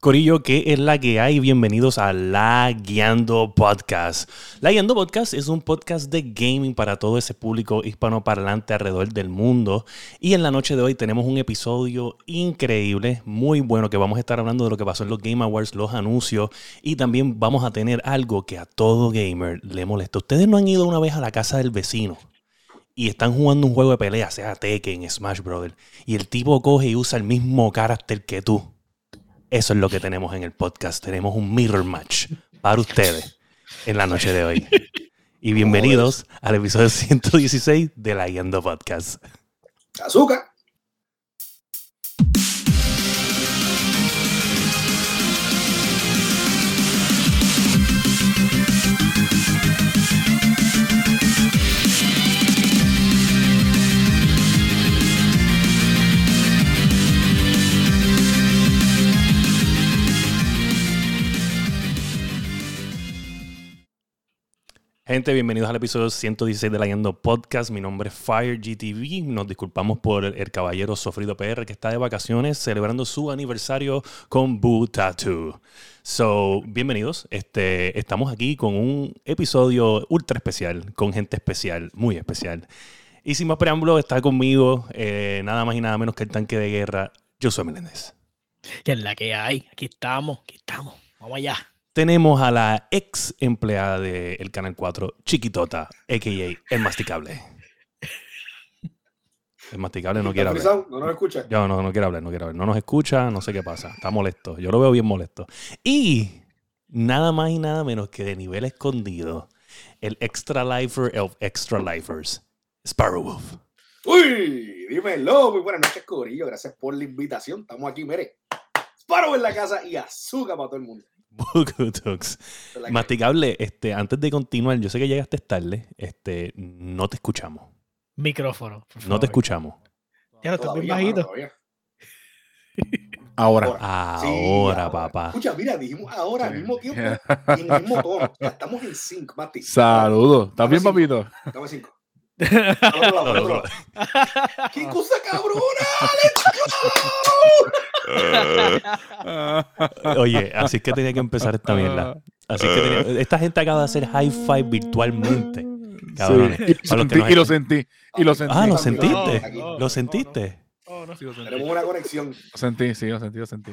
Corillo, ¿qué es la que hay? Bienvenidos a La Guiando Podcast. La Guiando Podcast es un podcast de gaming para todo ese público hispanoparlante alrededor del mundo. Y en la noche de hoy tenemos un episodio increíble, muy bueno, que vamos a estar hablando de lo que pasó en los Game Awards, los anuncios. Y también vamos a tener algo que a todo gamer le molesta. Ustedes no han ido una vez a la casa del vecino y están jugando un juego de pelea, sea Tekken, Smash Brothers, y el tipo coge y usa el mismo carácter que tú eso es lo que tenemos en el podcast. Tenemos un mirror match para ustedes en la noche de hoy. Y bienvenidos al episodio 116 de la Yendo Podcast. Azúcar. Gente, bienvenidos al episodio 116 de la Yendo Podcast. Mi nombre es Fire GTV. Nos disculpamos por el, caballero Sofrido PR que está de vacaciones celebrando su aniversario con Boo Tattoo. So, bienvenidos. Este, estamos aquí con un episodio ultra especial, con gente especial, muy especial. Y sin más preámbulo, está conmigo eh, nada más y nada menos que el tanque de guerra, Josué Meléndez. ¿Qué es la que hay? Aquí estamos, aquí estamos. Vamos allá tenemos a la ex empleada del Canal 4, Chiquitota, a.k.a. El Masticable. El Masticable no quiere hablar. ¿No nos escucha? No, no, no quiere hablar, no quiere hablar. No nos escucha, no sé qué pasa. Está molesto. Yo lo veo bien molesto. Y nada más y nada menos que de nivel escondido, el Extra Lifer of Extra Lifers, Sparrow Wolf. Uy, dímelo. Muy buenas noches, Corillo. Gracias por la invitación. Estamos aquí, mire. Sparrow en la casa y azúcar para todo el mundo. Masticable, este, antes de continuar, yo sé que llegaste tarde, este, no te escuchamos. Micrófono. No te escuchamos. Ya no estás muy bajito. Ahora. Ahora, papá. Escucha, mira, dijimos ahora al mismo tiempo y en el mismo tono. Ya estamos en sync, Mati. Saludos. ¿Estás bien, papito? Estamos en 5. ¡Qué cosa cabrona! Oye, así que tenía que empezar esta mierda. Así que tenía, esta gente acaba de hacer high five virtualmente. Y, lo sentí, y, lo sentí, Ah, lo sentiste. lo sentiste. Tenemos una conexión. Lo sentí, sí, lo sentí, lo sentí.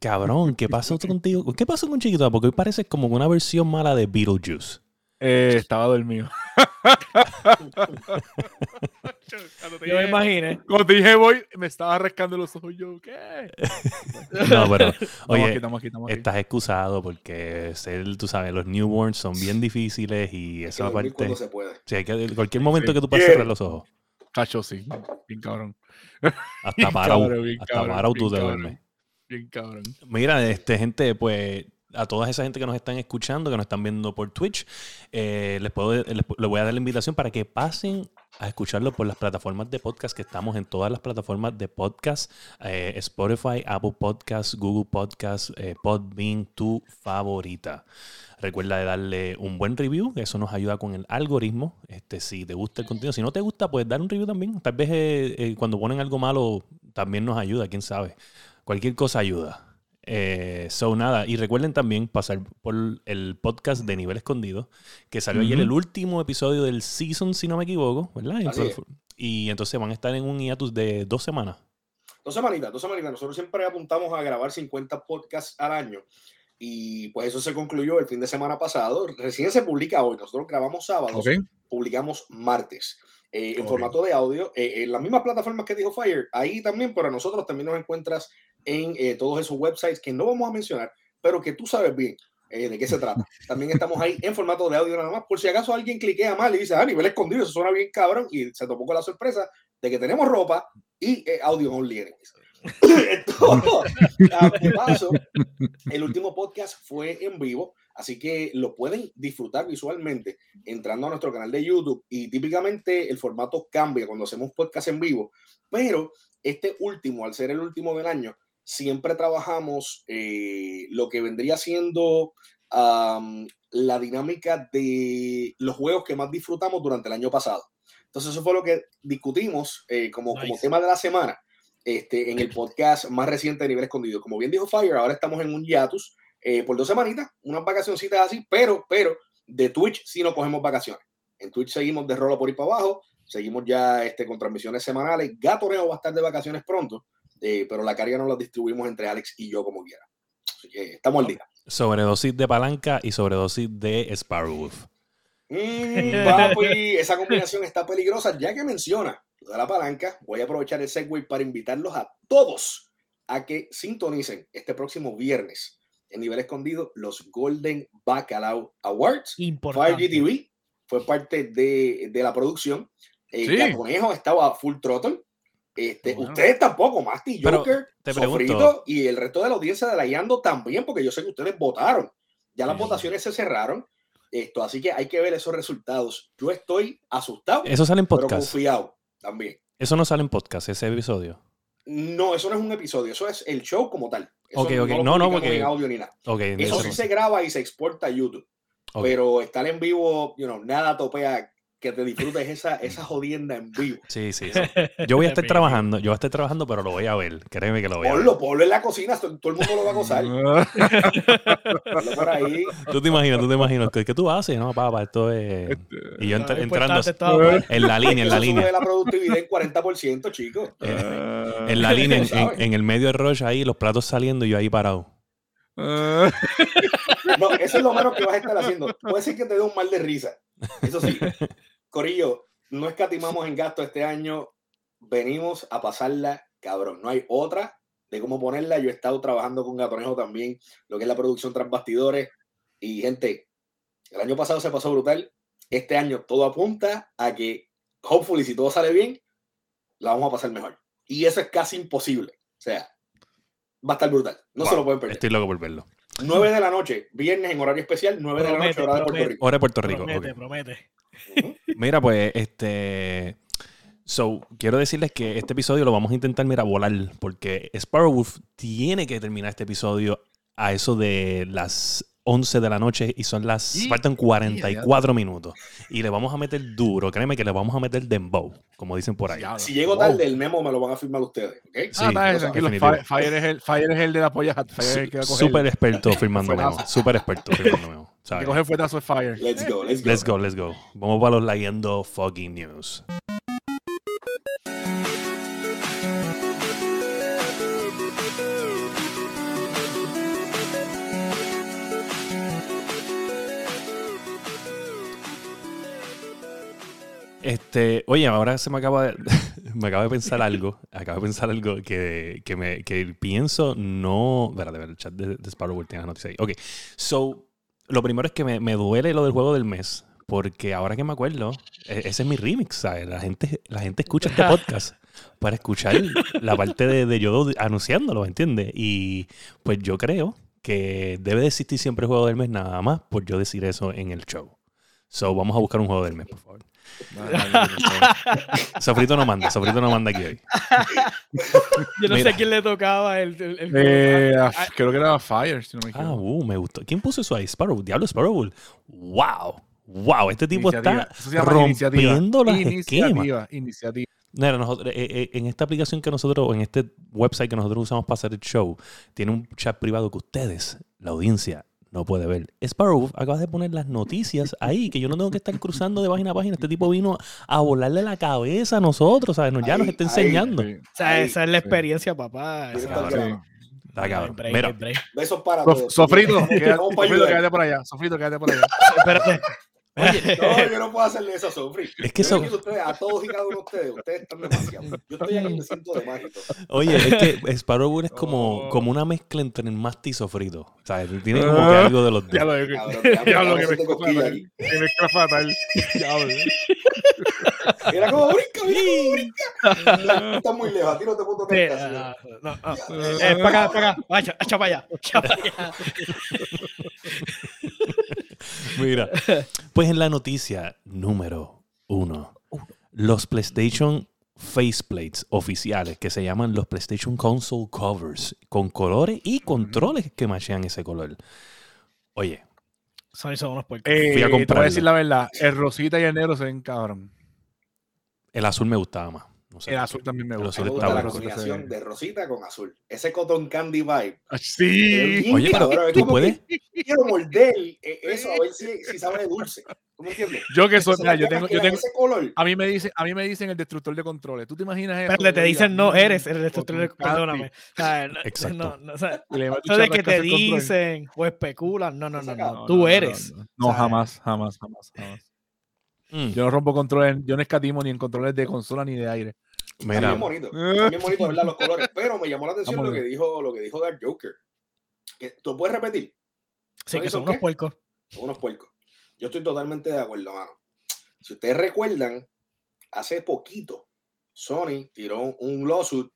Cabrón, ¿qué pasó contigo? ¿Qué pasó con Chiquito? Porque hoy parece como una versión mala de Beetlejuice. Eh, estaba dormido. yo me imaginé. Cuando te dije voy, me estaba rascando los ojos. Yo, ¿qué? no, pero, oye, estás excusado porque ser, tú sabes, los newborns son bien difíciles y esa parte. Se puede. Sí, hay que, cualquier momento que tú puedas cerrar los ojos. Cacho, sí. Bien cabrón. Hasta para hasta para tú te duermes. Bien cabrón. Mira, este, gente, pues a toda esa gente que nos están escuchando, que nos están viendo por Twitch, eh, les, puedo, les, voy a dar la invitación para que pasen a escucharlo por las plataformas de podcast que estamos en todas las plataformas de podcast, eh, Spotify, Apple Podcasts, Google Podcasts, eh, Podbean, tu favorita. Recuerda de darle un buen review, eso nos ayuda con el algoritmo. Este, si te gusta el contenido, si no te gusta, pues dar un review también. Tal vez cuando ponen algo malo también nos ayuda, quién sabe. Cualquier cosa ayuda. Eh, so nada, y recuerden también pasar por el podcast de Nivel Escondido, que salió ayer el último episodio del season, si no me equivoco, ¿verdad? Y, entonces van a estar en un hiatus de dos semanas. Dos semanitas, dos semanitas. Nosotros siempre apuntamos a grabar 50 podcasts al año. Y pues eso se concluyó el fin de semana pasado. Recién se publica hoy. Nosotros grabamos sábados, publicamos martes. Eh, en formato de audio, eh, en las mismas plataformas que dijo Fire, ahí también, pero a nosotros también nos encuentras en eh, todos esos websites que no vamos a mencionar, pero que tú sabes bien de qué se trata. También estamos ahí en formato de audio nada más, por si acaso alguien cliquea mal y dice, ah, nivel escondido, eso suena bien cabrón, y se topó con la sorpresa de que tenemos ropa y audio only. paso, el último podcast fue en vivo, así que lo pueden disfrutar visualmente entrando a nuestro canal de YouTube y típicamente el formato cambia cuando hacemos podcast en vivo, pero este último, al ser el último del año, siempre trabajamos eh, lo que vendría siendo la dinámica de los juegos que más disfrutamos durante el año pasado. Entonces eso fue lo que discutimos eh, como, como tema de la semana este, en el podcast más reciente de Nivel Escondido. Como bien dijo Fire, ahora estamos en un hiatus eh, por dos semanitas, unas vacacioncitas así, pero, pero de Twitch sí no cogemos vacaciones. En Twitch seguimos de rolo por ir para abajo, seguimos ya este, con transmisiones semanales. Gatoreo va a estar de vacaciones pronto, eh, pero la carga no la distribuimos entre Alex y yo como quiera. Así que estamos al día. Sobredosis de palanca y sobredosis de Sparrowwolf. Mm, papi, esa combinación está peligrosa. Ya que menciona lo de la palanca, voy a aprovechar el segue para invitarlos a todos a que sintonicen este próximo viernes en nivel escondido los Golden Bacalao Awards. Importante. 5GTV fue parte de, de la producción. El Sí. Conejo estaba full throttle. Este, Bueno. Ustedes tampoco, Masti, Pero Joker, te Sofrito y el resto de la audiencia de la Yando también, porque yo sé que ustedes votaron. Ya las Sí. votaciones se cerraron. Esto, así que hay que ver esos resultados. Yo estoy asustado, Eso sale en pero podcast. confiado también. Eso no sale en podcast, ese episodio. No, eso no es un episodio, eso es el show como tal. Eso Ok, ok. lo No, no, publicamos porque- en audio ni nada. Eso sí no- se graba y se exporta a YouTube. Pero estar en vivo, you know, nada topea que te disfrutes esa, esa jodienda en vivo. Sí, sí, sí. Yo voy a estar trabajando, yo voy a estar trabajando, pero lo voy a ver. Créeme que lo voy a ver. Ponlo, ponlo en la cocina, todo, el mundo lo va a gozar. Ponlo por ahí. Tú te imaginas, tú te imaginas. ¿Qué, qué tú haces? No, papá, esto es. Y yo entrando en la línea, en la línea. la productividad en 40%, chicos. Eh, En la línea, en, en- en el medio del rush ahí, los platos saliendo y yo ahí parado. No, eso es lo menos que vas a estar haciendo. Puede ser que te dé un mal de risa. Eso sí. Corillo, no escatimamos en gasto este año. Venimos a pasarla, cabrón. No hay otra de cómo ponerla. Yo he estado trabajando con Gatonejo también, lo que es la producción tras bastidores. Y gente, el año pasado se pasó brutal. Este año todo apunta a que, hopefully, si todo sale bien, la vamos a pasar mejor. Y eso es casi imposible. O sea, va a estar brutal. No se Wow, lo pueden perder. Estoy loco por verlo. 9 de la noche, viernes en horario especial, 9 de la noche, Promete, hora de Puerto promete. Rico. Hora de Puerto Rico. Promete, ok. promete. Ujú. Mira, pues, este. So, quiero decirles que este episodio lo vamos a intentar, mira, volar, porque Sparrowwolf tiene que terminar este episodio a eso de las 11 de la noche y son las. Y- faltan 44 minutos. Y le vamos a meter duro, créeme que le vamos a meter dembow, como dicen por ahí. Si llego tarde, el memo me lo van a firmar ustedes. ¿ok? Sí, ah, está bien, lo tranquilo. Fire, Fire es el, Fire es el de la polla. Fire es el que va a coger. Súper experto firmando memo. Súper experto firmando memo. ¿Sabes? coge fuetazo es Fire. Let's go, let's go. Let's go, let's go. Vamos para los leyendo fucking news. Este, oye, ahora se me acaba de, me acaba de pensar algo, acabo de pensar algo que, que me, que pienso no, espérate, a ver, el chat de, de Sparrow tiene la noticia ahí. Ok, so, lo primero es que me, me duele lo del juego del mes, porque ahora que me acuerdo, e- ese es mi remix, ¿sabes? La gente, la gente escucha este podcast para escuchar la parte de, de yo anunciándolo, ¿entiendes? Y pues yo creo que debe de existir siempre el juego del mes nada más por yo decir eso en el show. So, vamos a buscar un juego del mes, por favor. Sofrito no manda, Sofrito no manda aquí hoy. Yo no Mira. sé a quién le tocaba el. el- el- Eh, Ah, ah, creo que era Fire, si no me Ah, equivoco. uh, me gustó. ¿Quién puso eso ahí? Sparrow, Diablo Sparrow. ¡Wow! ¡Wow! Este tipo Iniciativa. está iniciativa. rompiendo las esquemas. Iniciativa, iniciativa. Mira, nosotros, eh, eh, en esta aplicación que nosotros, o en este website que nosotros usamos para hacer el show, tiene un chat privado que ustedes, la audiencia, no puede ver. Sparrow acaba de poner las noticias ahí, que yo no tengo que estar cruzando de página a página. Este tipo vino a volarle la cabeza a nosotros, ¿sabes? Nos- Ya nos Ahí, está ahí. enseñando. Sí. O sea, Ahí, esa es la sí. experiencia, papá. Esa- grabado. Está cabrón. Break, Mira, break. Besos para Sof- todos. Sofrito, quédate, Sofrito, quédate por allá. Sofrito, quédate por allá. Espérate. Oye, No, yo no puedo hacerle eso a Sofri. Es que digo a ustedes, a todos y cada uno de ustedes, ustedes están demasiado. Yo estoy aquí me siento de mágico. Oye, es que Sparrow es como, Oh. como una mezcla entre el masti y sofrito. O sea, tiene como que algo de los dos. Ya lo Cabrón, ya acabo que me aquí. que mezcla fatal. Diablo. Mira cómo brinca, mira cómo brinca. No, Está muy lejos, a ti no te puedo tocar. ah, no, ah. Eh, para acá, para acá. Vaya, echa para allá. echa para allá. Mira, pues en la noticia número uno, los PlayStation faceplates oficiales que se llaman los PlayStation Console Covers con colores y controles que machean ese color. Oye, Sony son unos puercos. Eh, Fui a te voy a decir la verdad. El rosita y el negro se ven cabrón. el azul me gustaba más. No sé. El azul también me El gusta. azul está la combinación de rosita con azul. Ese cotton candy vibe. Ah, Sí. Oye, pero tú como puedes. que Quiero morder eh, eso a ver si, si sabe de dulce. Yo que soy, mira, yo tengo, yo tengo, ese color. a mí me dicen, a mí me dicen el destructor de controles. ¿Tú te imaginas eso? Pero te dicen, no "Mm, eres el destructor de candy", Perdóname. No- Exacto. no- no, o sea, y le meto eso de que te dicen o especulan. No, no, no, no. Tú eres. No, jamás, jamás, jamás, jamás. Mm, Yo no rompo controles, yo no escatimo ni en controles de consola ni de aire. Está Mira, bien bonito. Está bien bonito, ¿verdad? Los colores. Pero me llamó la atención Vamos lo que dijo, lo que dijo Dark Joker. Que, ¿Tú puedes repetir? Sí, que ¿Son unos qué? puercos. Son unos puercos. Yo estoy totalmente de acuerdo, mano. Si ustedes recuerdan, hace poquito Sony tiró un lawsuit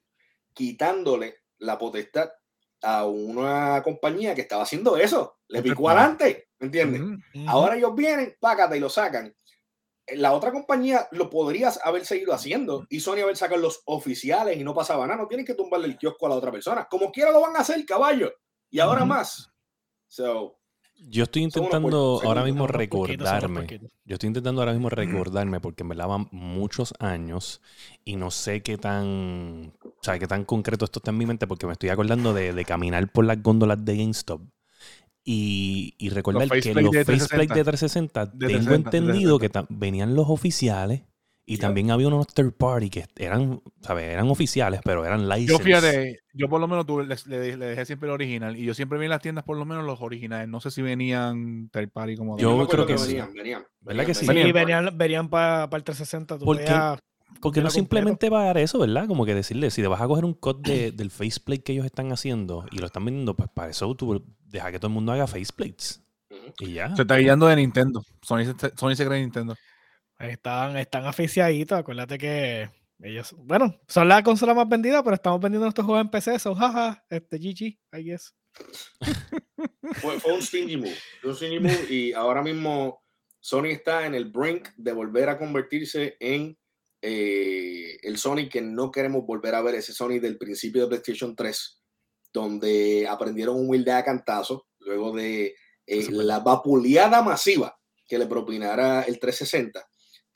quitándole la potestad a una compañía que estaba haciendo eso. Le picó adelante, ¿me entiendes? Ujú. Ujú. Ahora ellos vienen, págate y lo sacan. La otra compañía lo podrías haber seguido haciendo y Sony haber sacado los oficiales y no pasaba nada. No tienen que tumbarle el kiosco a la otra persona. Como quiera lo van a hacer, caballo. Y ahora más. So, yo estoy intentando ahora mismo recordarme. Yo estoy intentando ahora mismo recordarme porque me lavan muchos años y no sé qué tan, o sea, qué tan concreto esto está en mi mente porque me estoy acordando de, de caminar por las góndolas de GameStop y, y recordar que faceplate los de faceplate 360, de 360 de tengo 360, entendido que ta- venían los oficiales y Yep. también había unos third party que eran, ¿sabes? Eran oficiales, pero eran Yo license. fíjate, yo por lo menos tuve- les- le, le dejé siempre el original y yo siempre vi en las tiendas por lo menos los originales. No sé si venían third party como Yo creo acuerdo que sí. venían, venían, ¿Verdad que sí? Venían. venían, venían para el 360. Tú ¿Por qué? Porque no Era completo. simplemente pagar eso, ¿verdad? Como que decirle, si te vas a coger un cut de- del faceplate que ellos están haciendo y lo están vendiendo, pues para eso tú deja que todo el mundo haga faceplates. Y ya. Se está guiando de Nintendo. Sony se, Sony se cree Nintendo. Están, están aficiaditos. Acuérdate que ellos, bueno, son la consola más vendida, pero estamos vendiendo nuestros juegos en PC. Son jaja, este GG, I guess. Fue, fue un stingy move. Fue un stingy move y ahora mismo Sony está en el brink de volver a convertirse en eh, el Sony que no queremos volver a ver, ese Sony del principio de PlayStation 3, donde aprendieron humildad a cantazo, luego de eh, la vapuleada masiva que le propinara el 360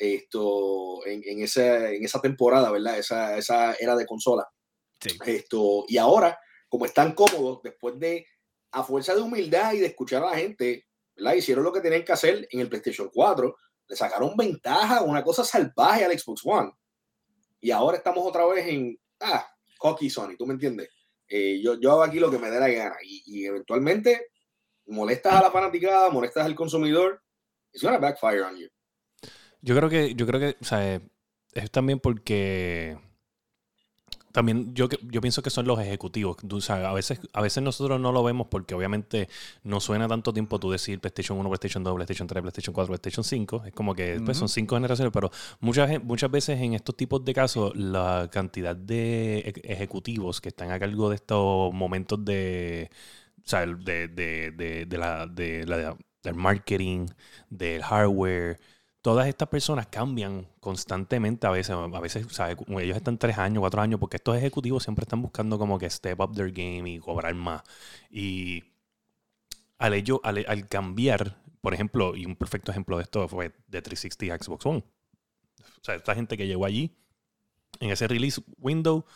esto, en, en esa, en esa temporada, ¿verdad? Esa, esa era de consola. Sí. Esto, y ahora, como están cómodos, después de, a fuerza de humildad y de escuchar a la gente, ¿verdad? Hicieron lo que tenían que hacer en el PlayStation 4, le sacaron ventaja, una cosa salvaje al Xbox One. Y ahora estamos otra vez en, ah, hockey Sony, ¿tú me entiendes? Eh, yo, yo hago aquí lo que me dé la gana y, y eventualmente molestas a la fanaticada, molestas al consumidor, it's gonna backfire on you. Yo creo que, yo creo que, o sea, es también porque también yo, que- yo pienso que son los ejecutivos. Tú sabes, a veces, a veces nosotros no lo vemos porque obviamente no suena tanto tiempo tú decir PlayStation 1, PlayStation 2, PlayStation 3, PlayStation 4, PlayStation 5. Es como que pues, son cinco generaciones, pero muchas, muchas veces en estos tipos de casos la cantidad de e- ejecutivos que están a cargo de estos momentos de, o sea, de, de, de, de la, de la- del marketing, del hardware, todas estas personas cambian constantemente a veces. A veces, ¿sabes? Ellos están tres años, cuatro años, porque estos ejecutivos siempre están buscando como que step up their game y cobrar más. Y al, ello, al, al cambiar, por ejemplo, y un perfecto ejemplo de esto fue de 360 a Xbox One. O sea, esta gente que llegó allí, en ese release window,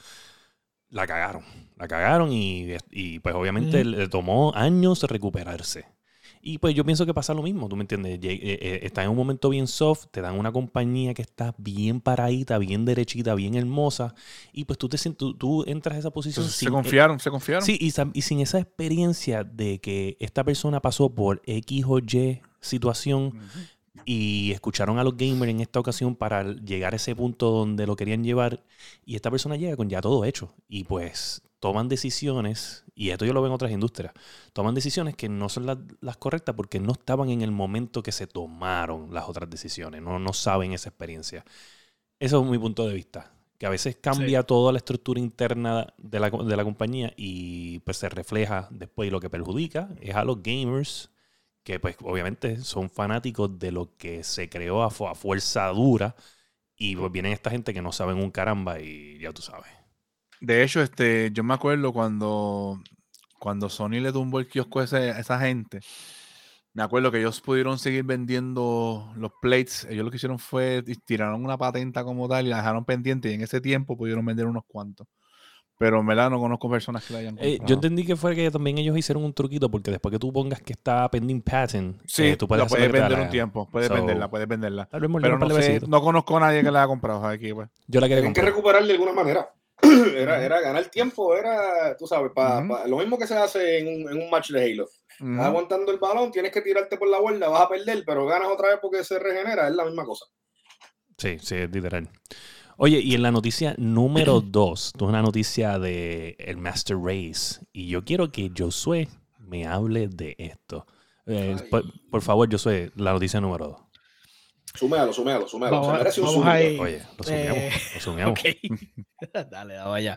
la cagaron. La cagaron y, y pues obviamente le tomó años recuperarse. Y pues yo pienso que pasa lo mismo, ¿tú me entiendes? Eh, eh, Está en un momento bien soft, te dan una compañía que está bien paradita, bien derechita, bien hermosa, y pues tú, te, tú, tú entras a esa posición Entonces, se sin- confiaron, se confiaron. Sí, y, sin esa experiencia de que esta persona pasó por X o Y situación y escucharon a los gamers en esta ocasión para llegar a ese punto donde lo querían llevar y esta persona llega con ya todo hecho y pues toman decisiones, y esto yo lo veo en otras industrias, toman decisiones que no son las, las correctas porque no estaban en el momento que se tomaron las otras decisiones, no, no saben esa experiencia. Eso es mi punto de vista. Que a veces cambia toda la estructura interna de la, de la compañía y pues se refleja después y lo que perjudica es a los gamers que pues obviamente son fanáticos de lo que se creó a, fu- a fuerza dura y pues vienen esta gente que no saben un caramba y ya tú sabes. De hecho, este, yo me acuerdo cuando, cuando Sony le tumbó el kiosco a, ese- a esa gente. Me acuerdo que ellos pudieron seguir vendiendo los plates. Ellos lo que hicieron fue tiraron una patenta como tal y la dejaron pendiente. Y en ese tiempo pudieron vender unos cuantos. Pero en verdad no conozco personas que la hayan comprado. yo entendí que fue que también ellos hicieron un truquito porque después que tú pongas que está pending patent, sí, eh, tú puedes, la puedes vender un tiempo. Puedes venderla, puedes venderla. Pero no, no, conozco a nadie que la haya comprado aquí. Pues. Yo la quería comprar. que recuperar de alguna manera. era, era ganar tiempo, era, tú sabes, para lo mismo que se hace en un, en un match de Halo. Estás aguantando el balón, tienes que tirarte por la vuelta, vas a perder, pero ganas otra vez porque se regenera, es la misma cosa. Sí, sí, es literal. Oye, y en la noticia número 2, tú una noticia de el Master Race. Y yo quiero que Josué me hable de esto. Eh, por, favor, Josué, la noticia número 2. Suméalo, suméalo, suméalo. Vamos, vamos ahí. Oye, lo sumeamos. Eh, lo sumeamos. dale, dale, vaya.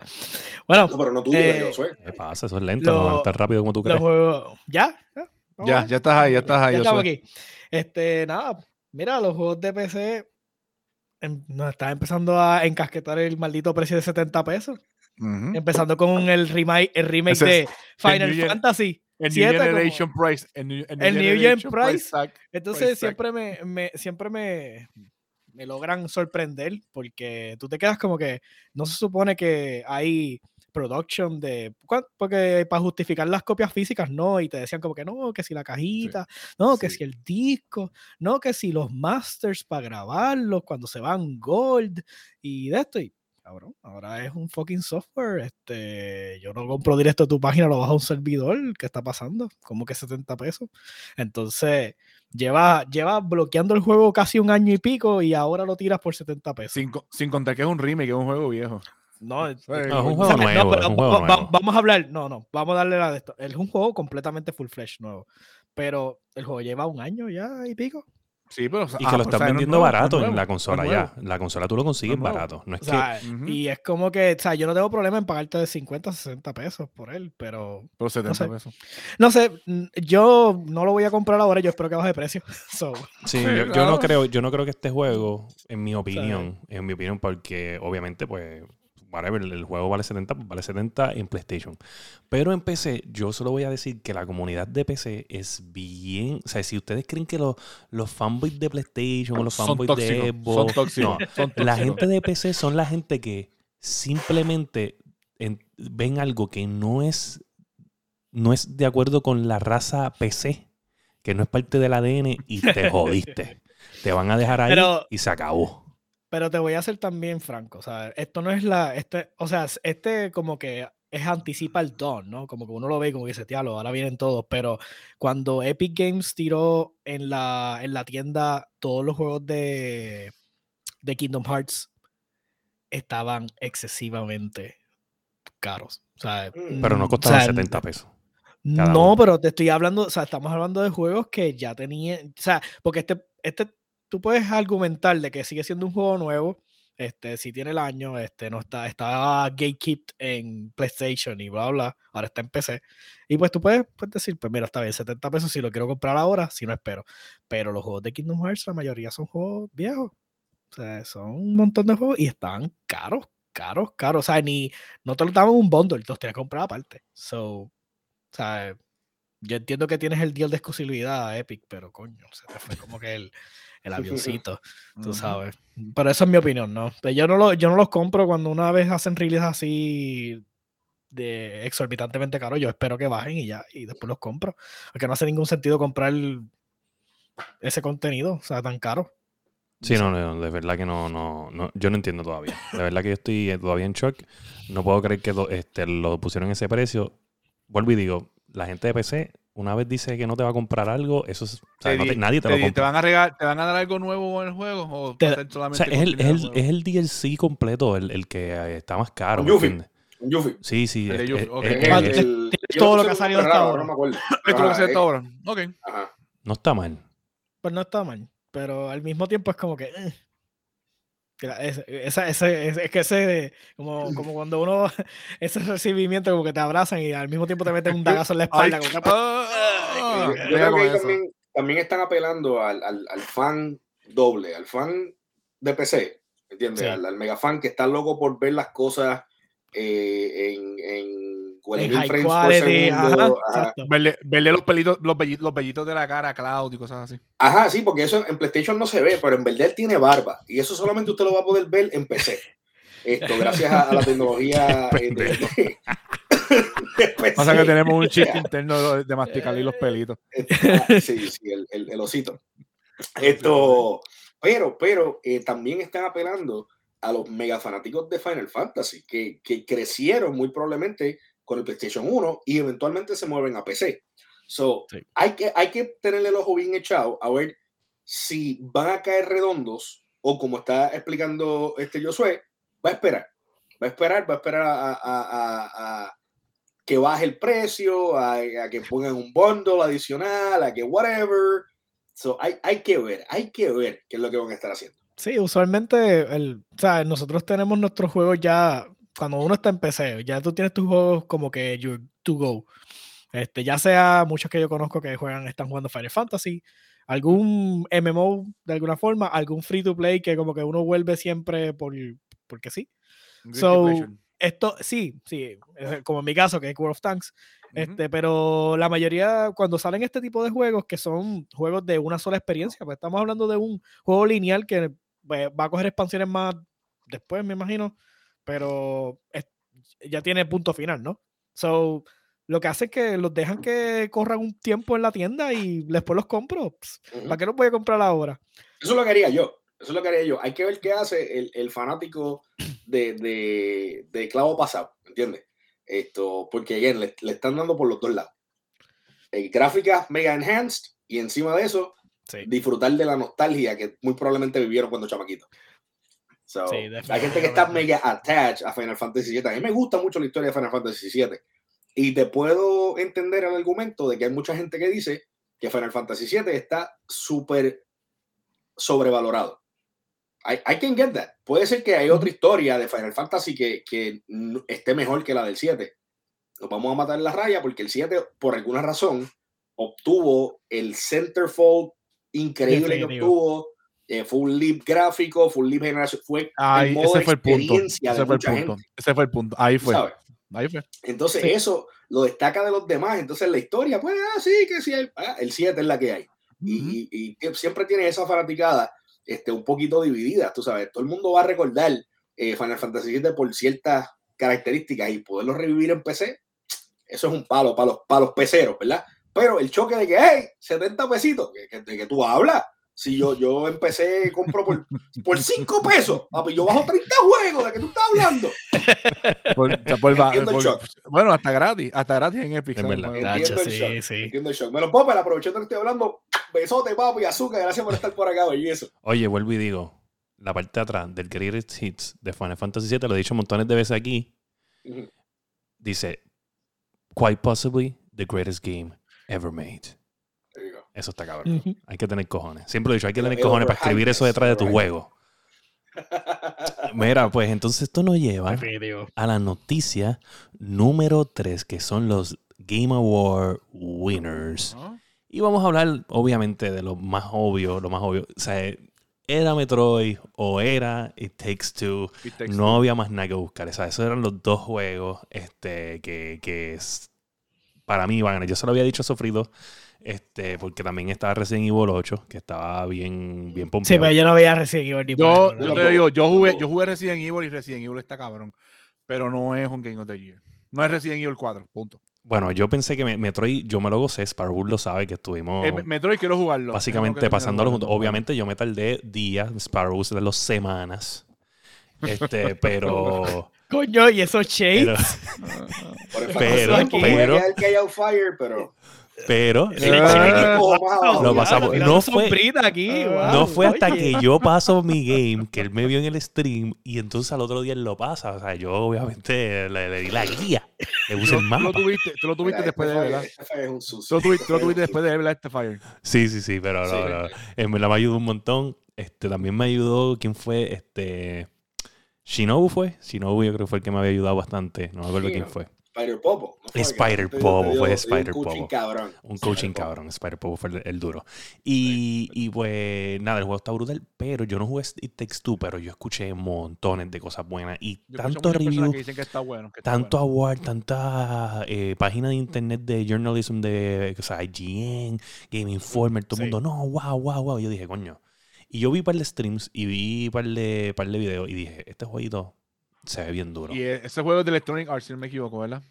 Bueno, no, pero no tú, eh, Josué. ¿Qué pasa? Eso es lento, no tan rápido como tú crees. ¿Ya? ¿Ya? ya, estás ahí, ya estás ahí. Ya estamos aquí. Este, nada, mira, los juegos de PC Em, nos está empezando a encasquetar el maldito precio de 70 pesos. Empezando con el remake, el remake de Final Fantasy. El New Generation Price. El New, Generation, Price. Entonces siempre, me, me, siempre me, me logran sorprender porque tú te quedas como que no se supone que hay production de. Porque para justificar las copias físicas, no. Y te decían como que no, que si la cajita, no, que si el disco, no, que si los masters para grabarlos cuando se van gold y de esto. Y cabrón, ahora es un fucking software. Este, yo no compro directo tu página, lo bajo a un servidor. ¿Qué está pasando? Como que 70 pesos. Entonces, lleva, lleva bloqueando el juego casi un año y pico y ahora lo tiras por 70 pesos. Sin, sin contar que es un remake, que es un juego viejo. No, es, un juego nuevo. vamos a hablar, no, no, vamos a darle la de esto. Es un juego completamente full flash nuevo. Pero el juego lleva un año ya y pico. Sí, pero, y que lo pues, están vendiendo barato en la consola ya. La consola tú lo consigues barato. No es que... Y es como que, o sea, yo no tengo problema en pagarte de 50 a 60 pesos por él, pero. Por 70 no sé. pesos. No sé, yo no lo voy a comprar ahora, yo espero que baje de precio. Sí, yo, no creo, yo no creo que este juego, en mi opinión, en mi opinión, porque obviamente, pues, el juego vale 70, pues vale 70 en PlayStation. Pero en PC, yo solo voy a decir que la comunidad de PC es bien. O sea, si ustedes creen que los, los fanboys de PlayStation o los fanboys de Xbox. No, la gente de PC son la gente que simplemente ven algo que no es, no es de acuerdo con la raza PC, que no es parte del ADN y te jodiste. te van a dejar ahí y se acabó. Pero te voy a ser también franco, o sea, esto no es la, este, o sea, este como que es anticipa el don, ¿no? Como que uno lo ve como que dice, tíalo, ahora vienen todos, pero cuando Epic Games tiró en la, en la tienda todos los juegos de, de Kingdom Hearts, estaban excesivamente caros. O sea, pero no mm, costaban 70 pesos. No, pero te estoy hablando, o sea, estamos hablando de juegos que ya tenían, o sea, porque este, este tú puedes argumentar de que sigue siendo un juego nuevo, este, si tiene el año, este, no está, está gatekept en PlayStation y bla, bla, ahora está en PC. Y pues tú puedes, decir, pues mira, está bien, 70 pesos si lo quiero comprar ahora, si no espero. Pero los juegos de Kingdom Hearts, la mayoría son juegos viejos. O sea, son un montón de juegos y están caros, caros, caros. O sea, ni, no te lo daban un bundle, los tienes que comprar aparte. So, o sea, yo entiendo que tienes el deal de exclusividad Epic, pero coño, se te fue como que el el avioncito, tú sabes. Pero eso es mi opinión, ¿no? yo no, lo, yo no los compro cuando una vez hacen release así de exorbitantemente caro. Yo espero que bajen y ya, y después los compro. Porque no hace ningún sentido comprar ese contenido, o sea, tan caro. Sí, no, no, de verdad que no, no, no, yo no entiendo todavía. De verdad que yo estoy eh, todavía en shock. No puedo creer que lo, este, lo pusieron ese precio. Vuelvo y digo, la gente de PC una vez dice que no te va a comprar algo, eso es, nadie te, lo compra. ¿Te van, a regalar, ¿Te van a dar algo nuevo en el juego? ¿O, solamente es, el, es, el, es, el, DLC completo, el, el que eh, está más caro. Un Yuffie. Un Yuffie. Sí, sí. Es, todo lo que ha salido hasta ahora. No me acuerdo. Esto lo que hasta ahora. Ok. No está mal. Pues no está mal. Pero al mismo tiempo es como que. Eh. Es, esa, ese, es, que ese, como, como cuando uno, ese recibimiento como que te abrazan y al mismo tiempo te meten un dagazo en la espalda. Ah, yo creo que también, también, están apelando al, al, al, fan doble, al fan de PC, ¿entiendes? Al, mega fan que está loco por ver las cosas eh, en, en high quality, Verle, los, pelitos, los, bellitos, los bellitos de la cara a Cloud y cosas así. Ajá, sí, porque eso en PlayStation no se ve, pero en verdad él tiene barba. Y eso solamente usted lo va a poder ver en PC. Esto, gracias a, la tecnología. Eh, Pasa que tenemos un chiste interno de masticarle los pelitos. Sí, sí, el, el, osito. Esto, pero, pero eh, también están apelando a los mega fanáticos de Final Fantasy, que, que, crecieron muy probablemente con el PlayStation 1 y eventualmente se mueven a PC. So, hay, que, hay que tenerle el ojo bien echado a ver si van a caer redondos o como está explicando este Josué, va a esperar. Va a esperar, va a esperar a, que baje el precio, a, que pongan un bundle adicional, a que whatever. So, hay, hay que ver, hay que ver qué es lo que van a estar haciendo. Sí, usualmente el, o sea, nosotros tenemos nuestros juegos ya, cuando uno está en PC, ya tú tienes tus juegos como que you to go. Este, ya sea muchos que yo conozco que juegan, están jugando Final Fantasy, algún MMO de alguna forma, algún free to play que como que uno vuelve siempre por, porque sí. So, esto, sí, sí, como en mi caso, que es World of Tanks, este, pero la mayoría, cuando salen este tipo de juegos, que son juegos de una sola experiencia, pues estamos hablando de un juego lineal que pues, va a coger expansiones más después, me imagino, pero ya tiene punto final, ¿no? So, lo que hace es que los dejan que corran un tiempo en la tienda y después los compro. ¿Para qué los voy a comprar ahora? Eso lo quería yo. Eso lo quería yo. Hay que ver qué hace el, fanático de, de, de, clavo pasado, ¿entiendes? Esto, porque le, le, están dando por los dos lados. Eh, gráficas mega enhanced y encima de eso disfrutar de la nostalgia que muy probablemente vivieron cuando chamaquitos. Hay gente que está mega attached a Final Fantasy VII. A mí me gusta mucho la historia de Final Fantasy VII. Y te puedo entender el argumento de que hay mucha gente que dice que Final Fantasy VII está súper sobrevalorado. I, I, can get that. Puede ser que hay otra historia de Final Fantasy que, que esté mejor que la del 7. Nos vamos a matar en la raya porque el 7, por alguna razón, obtuvo el centerfold increíble que obtuvo. Eh, fue un leap gráfico, fue un leap generación, fue el modo ese fue el punto. Ese fue el punto. Ese fue el punto. Ahí fue. Ahí fue. Entonces, eso lo destaca de los demás. Entonces, la historia, pues, ah, sí, que sí, ah, el 7 es la que hay. y, y, siempre tiene esa fanaticada este, un poquito dividida, tú sabes. Todo el mundo va a recordar eh, Final Fantasy VII por ciertas características y poderlo revivir en PC, eso es un palo para los, para los peceros, ¿verdad? Pero el choque de que, hey, 70 pesitos, de que tú hablas. Si yo, yo empecé, compro por, por 5 pesos, papi, yo bajo 30 juegos, ¿de que tú estás hablando? bueno, hasta gratis, hasta gratis en Epic. Entiendo el shock, sí, entiendo el shock. Popper, aprovechando que estoy hablando, besote, papi, azúcar, gracias por estar por acá, eso. Oye, vuelvo y digo, la parte de atrás del Greatest Hits de Final Fantasy VII, lo he dicho montones de veces aquí, dice, quite possibly the greatest game ever made. Eso está cabrón. Hay que tener cojones. Siempre lo he dicho, hay que tener cojones para escribir eso detrás de tu juego. Mira, pues entonces esto nos lleva a la noticia número 3, que son los Game Award winners. Y vamos a hablar, obviamente, de lo más obvio, lo más obvio. O sea, era Metroid o era It Takes Two. no había más nada que buscar. O sea, esos eran los dos juegos este, que, que para mí iban a ganar. Yo se lo había dicho a Sofrido este, porque también estaba Resident Evil 8, que estaba bien, bien pompeado. Sí, pero yo no veía Resident Evil. yo, yo te digo, yo jugué, yo jugué Resident Evil y Resident Evil está cabrón. Pero no es un Game of the Year. No es Resident Evil 4, punto. Bueno, yo pensé que Metroid, yo me lo gocé, Sparrow lo sabe, que estuvimos... Eh, Metroid quiero jugarlo. Básicamente pasándolo juntos. Obviamente yo me tardé días, Sparrow de los semanas. Este, pero... Coño, y esos shades. Pero, pero, pero, pero no, pasamos. no fue, aquí, no fue hasta que yo paso mi game que él me vio en el stream y entonces al otro día él lo pasa. O sea, yo obviamente le, di la guía, le puse el mapa. Tú lo tuviste, tú lo tuviste después de ¿verdad? Tú lo tuviste, tú lo tuviste después de ver este Fire. Sí, sí, sí, pero no, no. En verdad me ayudó un montón. Este, también me ayudó, ¿quién fue? Este, Shinobu fue. Shinobu yo creo que fue el que me había ayudado bastante. No me acuerdo quién fue. Spider Popo. Spider Popo, fue Spider Popo. Un coaching cabrón. Un coaching cabrón, Spider Popo fue el, duro. Y, y, pues nada, el juego está brutal, pero yo no jugué It Takes Two, pero yo escuché montones de cosas buenas y tanto reviews, tanto award, tanta eh, página de internet de journalism de o sea, IGN, Game Informer, todo el mundo, no, wow, wow, wow. Yo dije, coño. Y yo vi un par de streams y vi un par de, par de videos y dije, este jueguito se ve bien duro. Y e, ese juego es de Electronic Arts, si no me equivoco, ¿verdad?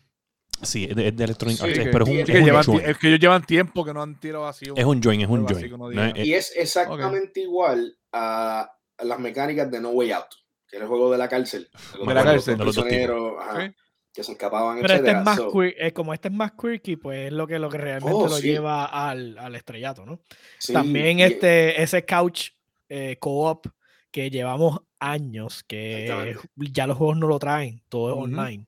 Sí, es de, Electronic Arts, pero es un, es, que es que ellos llevan tiempo que no han tirado así. Es un join, es un join. y es exactamente igual a, las mecánicas de No Way Out, que era el juego de la cárcel. De, la cárcel. Los prisioneros que se escapaban, Pero este es más quirky, como este es más quirky, pues es lo que, lo que realmente oh, lo lleva al, al, estrellato, ¿no? También este, ese couch eh, co-op que llevamos años, que ya los juegos no lo traen, todo es online.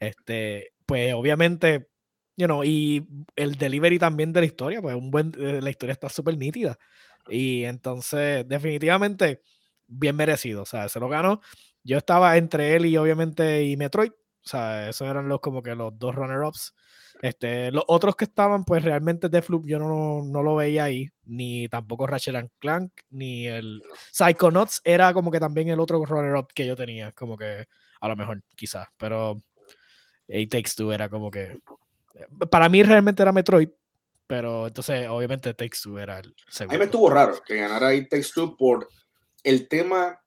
Este, pues obviamente, you know, y el delivery también de la historia, pues un buen, eh, la historia está súper nítida. Y entonces, definitivamente, bien merecido. O sea, se lo ganó. Yo estaba entre él y obviamente y Metroid. O sea, esos eran los como que los dos runner-ups. Este, los otros que estaban, pues realmente Deathloop yo no, no lo veía ahí, ni tampoco Ratchet Clank, ni el Psychonauts era como que también el otro runner-up que yo tenía, como que a lo mejor, quizás, pero It Takes Two era como que. Para mí realmente era Metroid, pero entonces obviamente Takes Two era el segundo. A mí me estuvo raro que ganara It Takes Two por el tema,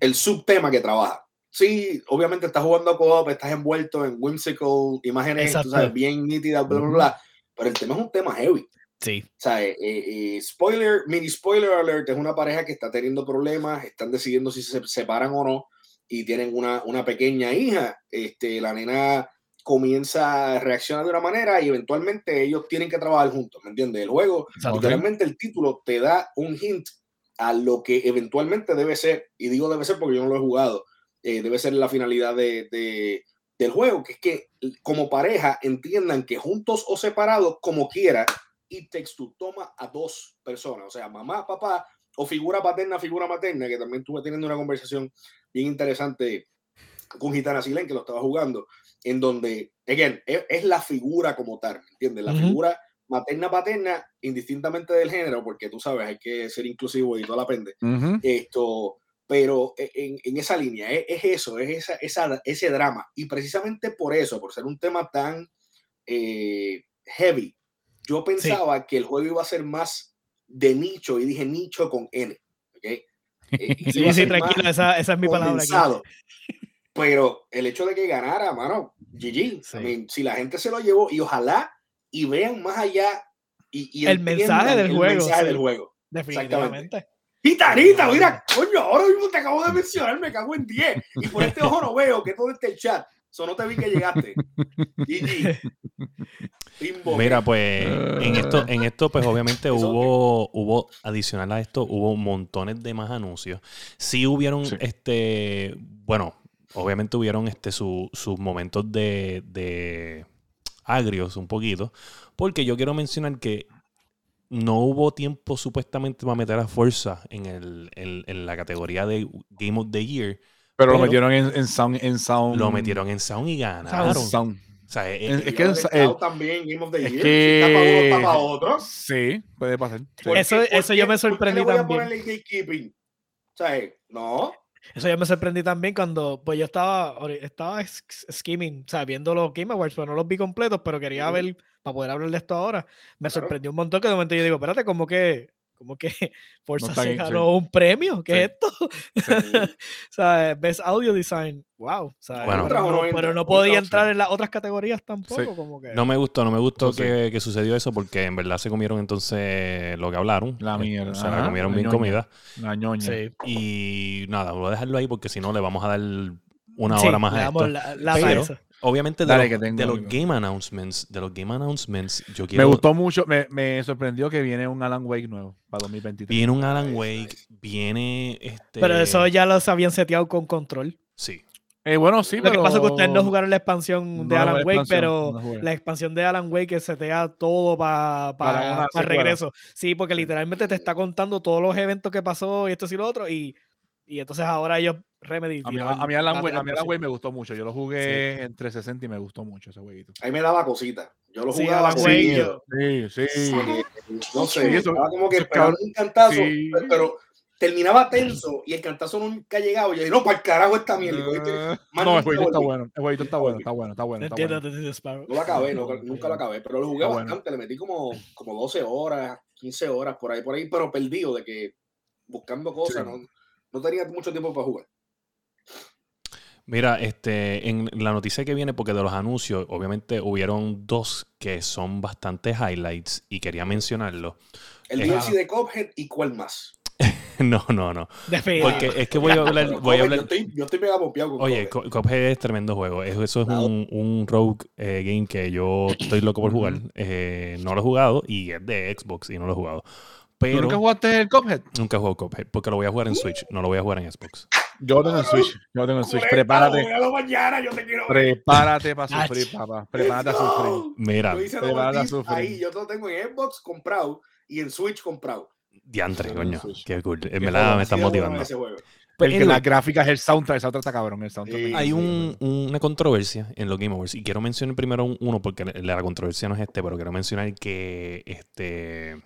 el subtema que trabaja sí, obviamente estás jugando a co-op, estás envuelto en whimsical imágenes, tú sabes, bien nítidas, bla, bla, bla, pero el tema es un tema heavy. Sí. O sea, eh, eh, eh, spoiler, mini spoiler alert, es una pareja que está teniendo problemas, están decidiendo si se separan o no, y tienen una, una pequeña hija. Este, la nena comienza a reaccionar de una manera y eventualmente ellos tienen que trabajar juntos, ¿me entiendes? El juego, literalmente el título te da un hint a lo que eventualmente debe ser, y digo debe ser porque yo no lo he jugado, eh, debe ser la finalidad de, del juego, que es que como pareja entiendan que juntos o separados, como quiera, y texto toma a dos personas, o sea, mamá, papá, o figura paterna, figura materna, que también estuve teniendo una conversación bien interesante con Gitana Silén, que lo estaba jugando, en donde, again, es, la figura como tal, ¿entiendes? La figura materna, paterna, indistintamente del género, porque tú sabes, hay que ser inclusivo y toda la pende. Esto, pero e, en, en esa línea, es, es, eso, es esa, esa, ese drama. Y precisamente por eso, por ser un tema tan eh, heavy, yo pensaba que el juego iba a ser más de nicho, y dije nicho con N. ¿okay? Eh, sí, sí, tranquilo, esa, esa, es mi palabra. Aquí. Pero el hecho de que ganara, mano, GG, si la gente se lo llevó y ojalá y vean más allá y, y el mensaje del juego. Mensaje del juego. Definitivamente. Gitanita, mira, coño, ahora mismo te acabo de mencionar, me cago en 10. Y por este ojo no veo que todo este chat. Eso no te vi que llegaste. Mira, pues en esto, en esto, pues obviamente hubo, hubo, adicional a esto, hubo montones de más anuncios. Sí hubieron, este, bueno, obviamente hubieron este sus momentos de, de agrios un poquito. Porque yo quiero mencionar que no hubo tiempo supuestamente para meter a fuerza en, el, en, la categoría de Game of the Year. Pero, lo metieron en, sound, en Sound. Lo metieron en Sound y ganaron. Sound. O sea, es, es, que el, también Game of the Year. Que, si tapa uno, tapa otro. Sí, puede pasar. Eso, eso yo me sorprendí ¿por qué también. Voy a ponerle gatekeeping? O sea, no. Eso yo me sorprendí también cuando, pues yo estaba, estaba skimming, o sea, viendo los Game Awards, pero no los vi completos, pero quería ver, para poder hablar de esto ahora, me sorprendió un montón que de momento yo digo, espérate, como que, como que Forza se ganó un premio, ¿qué es esto? o sea, Best Audio Design, wow. O sea, pero, no, podía entrar en las otras categorías tampoco, como que... No me gustó, no me gustó que, que, sucedió eso porque en verdad se comieron entonces lo que hablaron. La mierda. Se la comieron bien comida. La ñoña. Sí. Y nada, voy a dejarlo ahí porque si no le vamos a dar una hora más a esto. La, la pero, Obviamente de, los, game announcements, de los game announcements, yo quiero... Me gustó mucho, me, me, sorprendió que viene un Alan Wake nuevo para 2023. Viene un Alan Wake, viene este... Pero eso ya los habían seteado con control. Sí. Eh, bueno, sí, Lo pero... que pasa es que ustedes no jugaron la expansión de Alan Wake, pero la expansión de Alan Wake setea todo para para regreso. Sí, porque literalmente te está contando todos los eventos que pasó y esto y lo otro, y, y entonces ahora ellos Remedy. A mí, a, mí Alan, Wake, me gustó mucho. Yo lo jugué en 360 y me gustó mucho ese jueguito. Ahí me daba cosita. Yo lo jugaba sí, sí, sí, No sé, estaba como que esperando un cantazo, pero terminaba tenso y el cantazo nunca llegaba. Y yo dije, no, para el carajo esta mierda. Uh, no, el jueguito está bueno. El jueguito está bueno, está bueno, está bueno. Está bueno. No lo acabé, nunca lo acabé, pero lo jugué bastante. Le metí como, como 12 horas, 15 horas por ahí, por ahí, pero perdido de que buscando cosas, no, no tenía mucho tiempo para jugar. Mira, este, en la noticia que viene, porque de los anuncios, obviamente hubieron dos que son bastante highlights y quería mencionarlo. El DLC de Cophead y cuál más. no, no, no. Porque es que voy a hablar. Voy a hablar... Yo, estoy, yo estoy mega con Oye, Cophead. es tremendo juego. Eso, es un, un, rogue eh, game que yo estoy loco por jugar. Eh, no lo he jugado y es de Xbox y no lo he jugado. Pero, ¿Nunca jugaste el Cophead? Nunca he jugado Cophead porque lo voy a jugar en Switch. No lo voy a jugar en Xbox. Yo lo tengo en Switch. Yo lo tengo en Switch. Prepárate. Prepárate para sufrir, papá. Prepárate a sufrir. Mira, prepárate a sufrir. Ahí, yo lo tengo en Xbox comprado y en Switch comprado. Diantre, coño. Qué cool. Me, la, me está motivando. Pero que las gráficas, el soundtrack, el soundtrack está cabrón. El soundtrack hay un, una controversia en los Game Awards. Y quiero mencionar primero uno, porque la controversia no es este, pero quiero mencionar que este,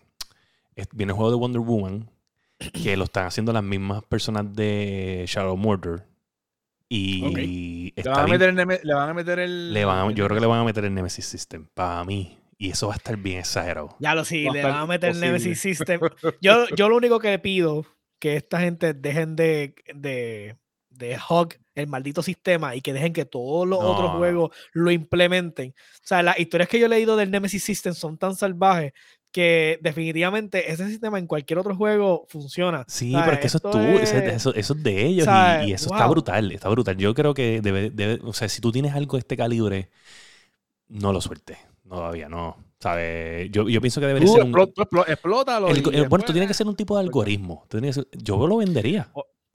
viene el juego de Wonder Woman, que lo están haciendo las mismas personas de Shadow Murder. Y ¿Le, van a meter el, le van a meter el. yo creo que le van a meter el Nemesis System. Para mí. Y eso va a estar bien exagerado. Ya lo sí, le van a meter el Nemesis System. Yo, yo lo único que le pido que esta gente dejen de, de, de hug el maldito sistema y que dejen que todos los otros juegos lo implementen. O sea, las historias que yo he leído del Nemesis System son tan salvajes que definitivamente ese sistema en cualquier otro juego funciona. Sí, pero es que eso es tú, Eso, es de ellos y, eso está brutal, está brutal. Yo creo que debe, debe, o sea, si tú tienes algo de este calibre, no lo sueltes. Todavía no. ¿Sabes? Yo, yo pienso que debería ser un. Explótalo. El, bueno, tú tienes que ser un tipo de algoritmo. yo lo vendería.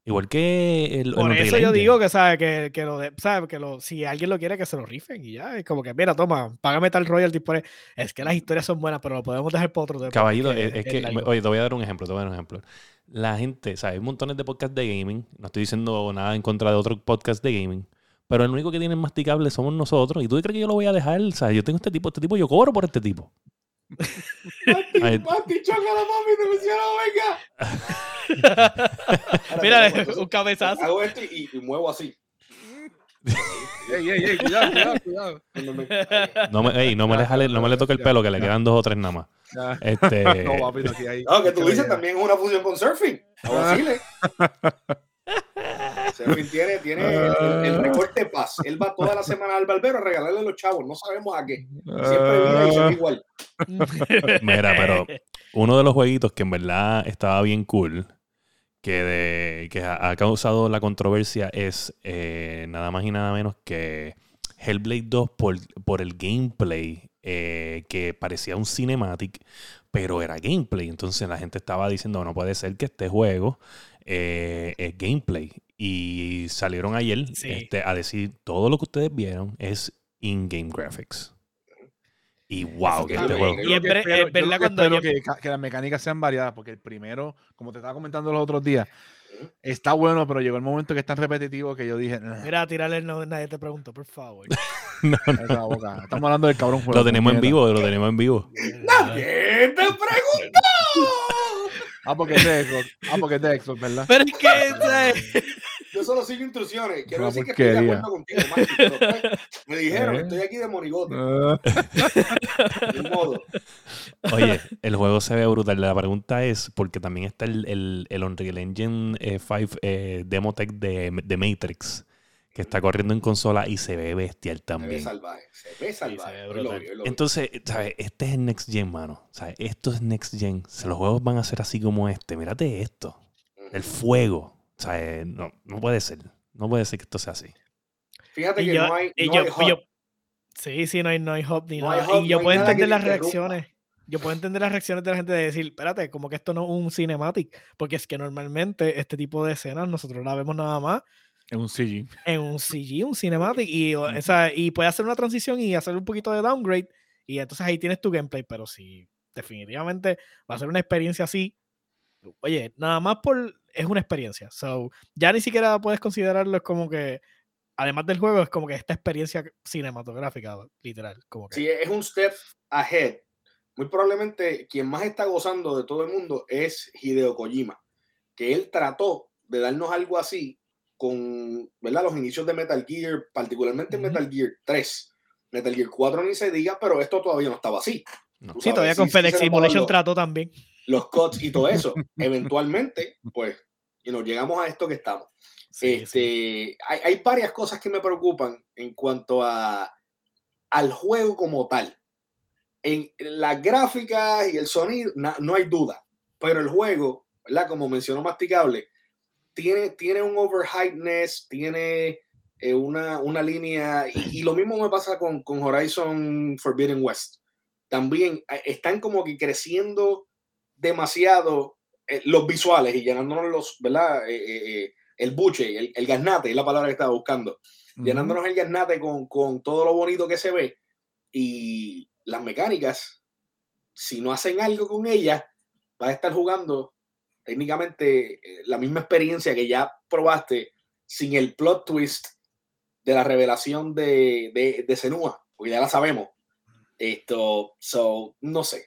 Igual que el. Por eso yo digo que, ¿sabes? Que, que lo de, ¿sabes? Que lo, si alguien lo quiere, que se lo rifen y ya. Es como que, mira, toma, págame tal royalty por Es que las historias son buenas, pero lo podemos dejar por otro. Caballito, es, que. Oye, te voy a dar un ejemplo, te voy a dar un ejemplo. La gente, ¿sabes? Hay montones de podcasts de gaming. No estoy diciendo nada en contra de otro podcast de gaming. Pero el único que tiene masticable somos nosotros. ¿Y tú crees que yo lo voy a dejar? Sea, yo tengo este tipo, este tipo, yo cobro por este tipo. Mati, Mati, choca la mami, te venga. Mira, un cabezazo. Hago esto y, y muevo así. ey, ey, ey, cuidado, cuidado, cuidado. No me, ey, no me, le jale, no me le toque el pelo, que le quedan dos o tres nada más. Este... No, papi, aquí hay, no, que tú dices también es una fusión con surfing. Tiene, tiene el, recorte paz. Él va toda la semana al barbero a regalarle a los chavos. No sabemos a qué. Siempre viene y se ve igual. Mira, pero uno de los jueguitos que en verdad estaba bien cool, que, de, que ha, causado la controversia, es eh, nada más y nada menos que Hellblade 2 por, por el gameplay. Eh, que parecía un cinematic, pero era gameplay. Entonces la gente estaba diciendo, no puede ser que este juego eh, es gameplay. Y salieron ayer este, a decir todo lo que ustedes vieron es in-game graphics. Y wow, que este juego. Y es, verdad cuando que, que, las mecánicas sean variadas, porque el primero, como te estaba comentando los otros días, está bueno, pero llegó el momento que es tan repetitivo que yo dije. Mira, tirarle no, nadie te preguntó, por favor. no, Estamos hablando del cabrón juego. Lo tenemos en vivo, lo tenemos en vivo. ¡Nadie te preguntó! Ah, porque es de Xbox. Ah, porque es de Xbox, ¿verdad? Pero es que Yo solo sigo instrucciones. Quiero decir que estoy de acuerdo contigo, pues, Me dijeron, ¿Eh? estoy aquí de monigote. Ah. de modo. Oye, el juego se ve brutal. La pregunta es, porque también está el, el, el Unreal Engine 5 eh, eh, Demo Tech de, de Matrix que está corriendo en consola y se ve bestial también. Se ve salvaje, se ve salvaje. Entonces, ¿sabes? Este es el Next Gen, mano. ¿Sabes? Esto es Next Gen. Los juegos van a ser así como este. Mírate esto. El fuego. ¿Sabes? No, no puede ser. No puede ser que esto sea así. Fíjate que no hay, no hay Sí, sí, no hay, no hay hop ni nada. y yo puedo entender las reacciones. Yo puedo entender las reacciones de la gente de decir, espérate, como que esto no es un cinematic. Porque es que normalmente este tipo de escenas nosotros la vemos nada más en un CG. En un CG, un cinematic. Y, o, y puede hacer una transición y hacer un poquito de downgrade. Y entonces ahí tienes tu gameplay. Pero si definitivamente va a ser una experiencia así. Oye, nada más por es una experiencia. So, ya ni siquiera puedes considerarlo como que, además del juego, es como que esta experiencia cinematográfica, literal. Como que. Sí, es un step ahead. Muy probablemente quien más está gozando de todo el mundo es Hideo Kojima, que él trató de darnos algo así con ¿verdad? los inicios de Metal Gear, particularmente Metal Gear 3. Metal Gear 4 ni se diga, pero esto todavía no estaba así. Sí, todavía con FedEx Simulation trató también. Los cuts y todo eso. Eventualmente, pues, y nos llegamos a esto que estamos. este, Hay, hay, varias cosas que me preocupan en cuanto a, al juego como tal. En las gráficas y el sonido, no hay duda, pero el juego, ¿verdad? Como mencionó Masticable, tiene, tiene un overhypeness, tiene eh, una, una, línea, y, lo mismo me pasa con, con Horizon Forbidden West. También eh, están como que creciendo demasiado eh, los visuales y llenándonos los, ¿verdad? el buche, el, el gasnate, es la palabra que estaba buscando. Llenándonos el gasnate con, con todo lo bonito que se ve y las mecánicas, si no hacen algo con ellas, vas a estar jugando técnicamente la misma experiencia que ya probaste sin el plot twist de la revelación de, de, de Senua, porque ya la sabemos. Esto, so, no sé.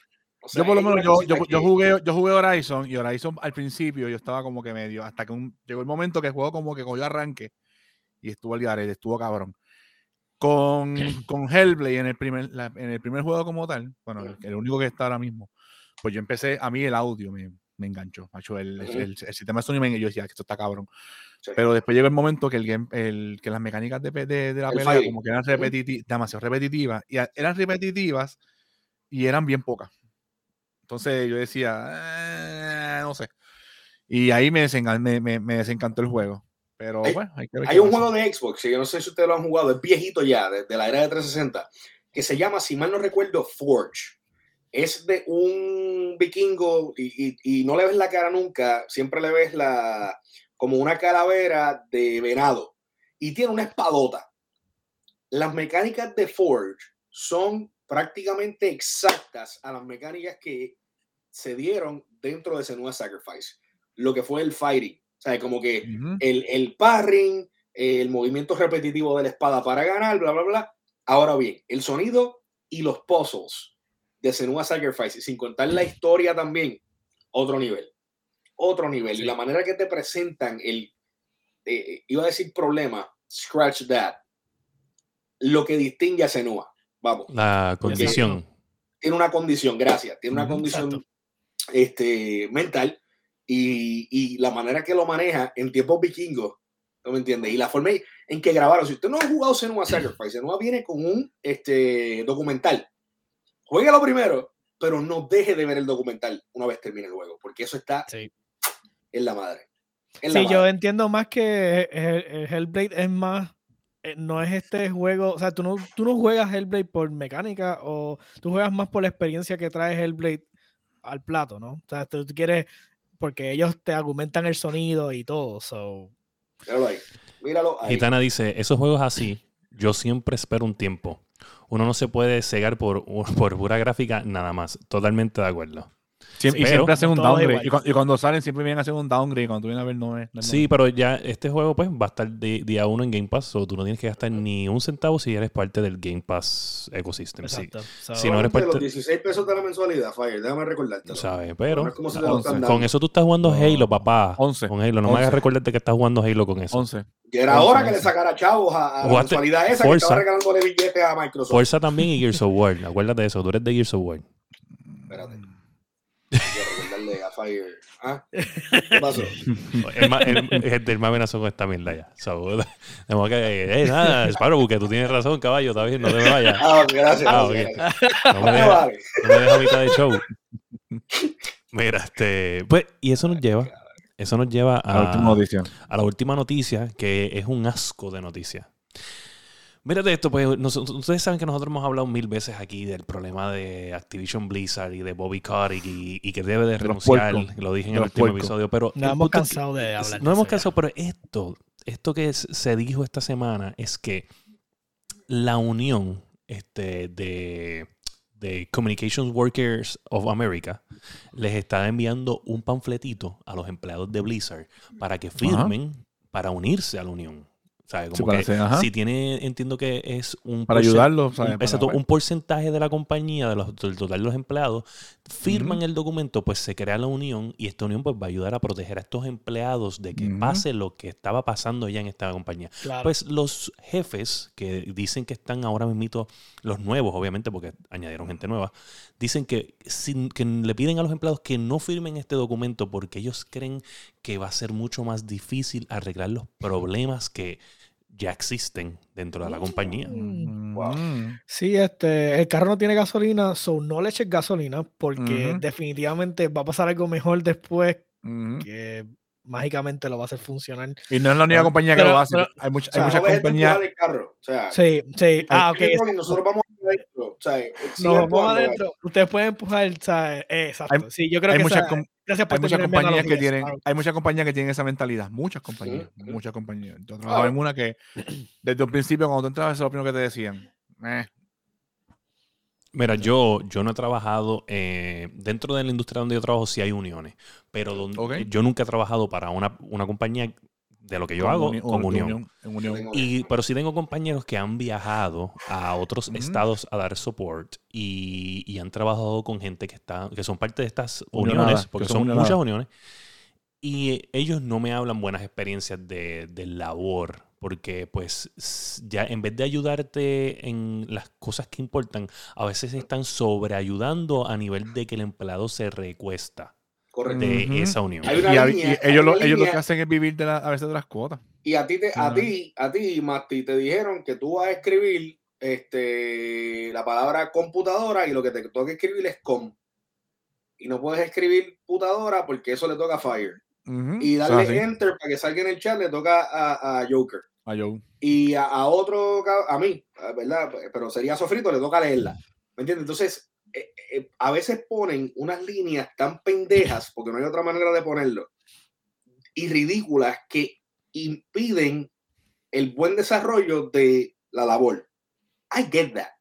Yo por lo menos, yo, yo, yo, jugué, yo jugué Horizon y Horizon al principio yo estaba como que medio, hasta que llegó el momento que el juego como que cogió arranque y estuvo al garete, estuvo cabrón. Con, con Hellblade en el, primer, en el primer juego como tal, bueno, el, único que está ahora mismo, pues yo empecé, a mí el audio me, me enganchó, macho, el, el, el, sistema de sonido, yo decía que esto está cabrón. Pero después llegó el momento que, el game, el, que las mecánicas de, de, de la pelea como que eran repetitivas, demasiado repetitivas, y eran repetitivas y eran bien pocas. Entonces yo decía, eh, no sé. Y ahí me, me, me, desencantó el juego. Pero hay, bueno, hay que ver Hay un juego de Xbox, que yo no sé si ustedes lo han jugado, es viejito ya, de, de la era de 360, que se llama, si mal no recuerdo, Forge es de un vikingo y, y, y, no le ves la cara nunca, siempre le ves la, como una calavera de venado y tiene una espadota. Las mecánicas de Forge son prácticamente exactas a las mecánicas que se dieron dentro de ese nuevo Sacrifice, lo que fue el fighting, o sea, como que el, el parring, el movimiento repetitivo de la espada para ganar, bla, bla, bla. Ahora bien, el sonido y los puzzles de Senua Sacrifice, sin contar la historia también, otro nivel otro nivel. Y la manera que te presentan el, eh, iba a decir problema, scratch that, lo que distingue a Senua. Vamos. La condición. Tiene una condición, gracias. Tiene una condición este, mental y, y, la manera que lo maneja en tiempos vikingos, ¿no me entiendes? Y la forma en que grabaron. Si usted no ha jugado Senua Sacrifice, Senua viene con un este, documental. lo primero, pero no deje de ver el documental una vez termine el juego, porque eso está en la madre. sí, yo entiendo más que Hellblade es más, eh, no es este juego, o sea, tú no, tú no juegas Hellblade por mecánica o tú juegas más por la experiencia que trae Hellblade al plato, ¿no? O sea, tú quieres, porque ellos te argumentan el sonido y todo, so. Míralo ahí. Míralo ahí. Gitana dice, esos juegos así, yo siempre espero un tiempo. Uno no se puede cegar por, por pura gráfica nada más. Totalmente de acuerdo y siempre hacen un downgrade. Y, cuando salen, siempre vienen a hacer un downgrade. Cuando vienen a ver, no es. sí, pero ya este juego pues va a estar día uno en Game Pass. O tú no tienes que gastar ni un centavo si eres parte del Game Pass ecosystem. Exacto. si no eres parte. Los 16 pesos de la mensualidad, Fire, déjame recordarte. ¿Sabes? Pero con eso tú estás jugando Halo, papá. 11. Con Halo. No me hagas recordarte que estás jugando Halo con eso. 11. Y era hora que le sacara chavos a, la mensualidad esa que estaba regalando de billetes a Microsoft. Forza también y Gears of War. Acuérdate de eso. Tú eres de Gears of War. Espérate. Fire. ¿Ah? ¿Qué pasó? el, más, el, el, más amenazó con esta mierda ya. tenemos que. Eh, nada, Sparrow, porque tú tienes razón, caballo, está bien, no te me vayas. Ah, gracias. Ah, okay. No me dejes no me deja mitad de show. Mira, este. Pues, y eso nos lleva. Eso nos lleva a, a la última noticia. A la última noticia, que es un asco de noticias. Mírate esto, pues ustedes saben que nosotros hemos hablado mil veces aquí del problema de Activision Blizzard y de Bobby Kotick y, que debe de renunciar, lo dije en el último episodio, pero... No hemos cansado de hablar. No hemos cansado, pero esto, esto que se dijo esta semana es que la unión este, de de Communications Workers of America les está enviando un panfletito a los empleados de Blizzard para que firmen para unirse a la unión si tiene, entiendo que es un para ayudarlos, un porcentaje de la compañía, de los, del total de los empleados, firman el documento, pues se crea la unión y esta unión pues va a ayudar a proteger a estos empleados de que pase lo que estaba pasando ya en esta compañía. Pues los jefes que dicen que están ahora mismo, los nuevos, obviamente, porque añadieron gente nueva, dicen que, sin, que le piden a los empleados que no firmen este documento porque ellos creen que va a ser mucho más difícil arreglar los problemas que ya existen dentro de la compañía. Mm. Mm. Sí, este, el carro no tiene gasolina, so no le eches gasolina porque definitivamente va a pasar algo mejor después que mágicamente lo va a hacer funcionar. Y no es la única compañía que lo hace. hay, muchas compañías. sí, sí. Ah, ok. Nosotros vamos adentro. O sea, no, vamos adentro. Ustedes pueden empujar. Exacto. sí, yo creo hay que muchas, Gracias por hay muchas compañías que tienen, hay muchas compañías que tienen esa mentalidad, muchas compañías, muchas compañías. Yo trabajaba en una que desde un principio cuando tú entrabas eso es lo primero que te decían. Eh. Mira, yo, yo no he trabajado eh, dentro de la industria donde yo trabajo, sí hay uniones, pero donde, yo nunca he trabajado para una, una compañía de lo que yo hago con unión. Y, pero sí tengo compañeros que han viajado a otros estados a dar support y, han trabajado con gente que está que son parte de estas uniones, porque son, muchas uniones. Y ellos no me hablan buenas experiencias de, de, labor, porque pues ya en vez de ayudarte en las cosas que importan, a veces están sobreayudando a nivel de que el empleado se recuesta de esa unión. Y, ellos, lo, ellos lo que hacen es vivir de a veces de las cuotas. Y a ti, te, a ti, a ti, Mati, te dijeron que tú vas a escribir este, la palabra computadora y lo que te toca escribir es com. Y no puedes escribir putadora porque eso le toca a Fire. Y darle enter para que salga en el chat le toca a, a Joker. A Joe. Y a, a, otro, a mí, ¿verdad? Pero sería Sofrito, le toca leerla. ¿Me entiendes? Entonces, eh, eh, a veces ponen unas líneas tan pendejas, porque no hay otra manera de ponerlo, y ridículas que impiden el buen desarrollo de la labor. I get that.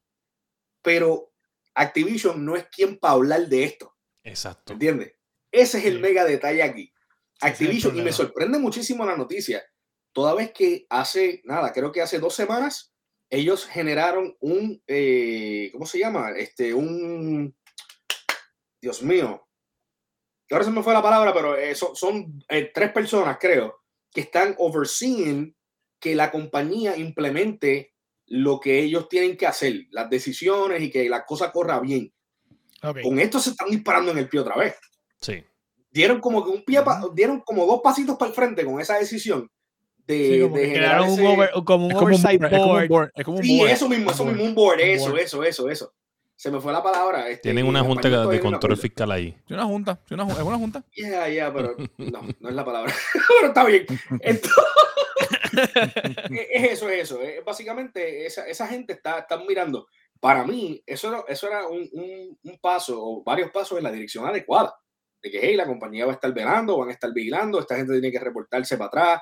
Pero Activision no es quien para hablar de esto. Exacto. ¿Entiendes? Ese es el mega detalle aquí. Activision, y me sorprende muchísimo la noticia, toda vez que hace, nada, creo que hace dos semanas, ellos generaron un, eh, ¿cómo se llama? Este, un, Dios mío, ahora se me fue la palabra, pero eh, son, eh, tres personas, creo, que están overseeing que la compañía implemente lo que ellos tienen que hacer, las decisiones y que la cosa corra bien. Con esto se están disparando en el pie otra vez. Sí. Dieron como que un pie, dieron como dos pasitos para el frente con esa decisión de, de generar un como un oversight board. sí, eso mismo, eso mismo, un board, eso, eso, eso, eso. Se me fue la palabra. Este, Tienen una junta de control fiscal ahí. Es una junta, es una, es una junta. Ya, ya, pero no, no es la palabra. pero está bien. Entonces, es eso, es eso. Básicamente, esa, esa gente está, está mirando. Para mí, eso era, eso era un, un, un paso o varios pasos en la dirección adecuada de que hey, la compañía va a estar velando, van a estar vigilando, esta gente tiene que reportarse para atrás,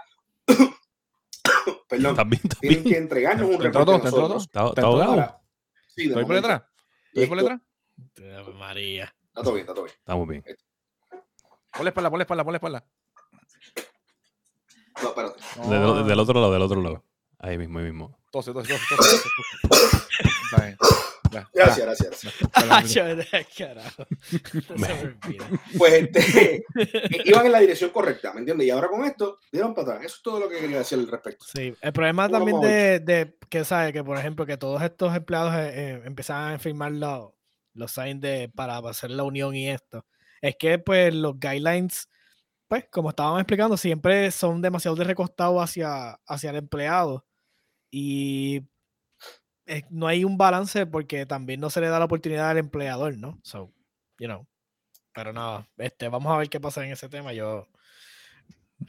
Perdón. ¿También, Tienen que entregarnos un reporte. ¿Está ahogado? Sí, ¿Estoy por detrás? ¿Estoy por detrás? María. Está todo bien, está todo bien. Estamos bien. Ponle espalda, ponle espalda, ponle espalda. No, espérate. del otro lado, del otro lado. Ahí mismo, ahí mismo. Tose, tose, tose, tose. Está Gracias, gracias. pues este, iban en la dirección correcta, ¿me entiendes? Y ahora con esto, dieron para atrás. Eso es todo lo que quería decir al respecto. Sí, el problema también de, de, que sabe que, por ejemplo, que todos estos empleados eh, eh, empezaban a firmar los, los signs de, para hacer la unión y esto, es que pues los guidelines, pues como estábamos explicando, siempre son demasiado de recostado hacia, hacia el empleado. Y no hay un balance porque también no se le da la oportunidad al empleador, ¿no? So, you know. Pero nada, este, vamos a ver qué pasa en ese tema. Yo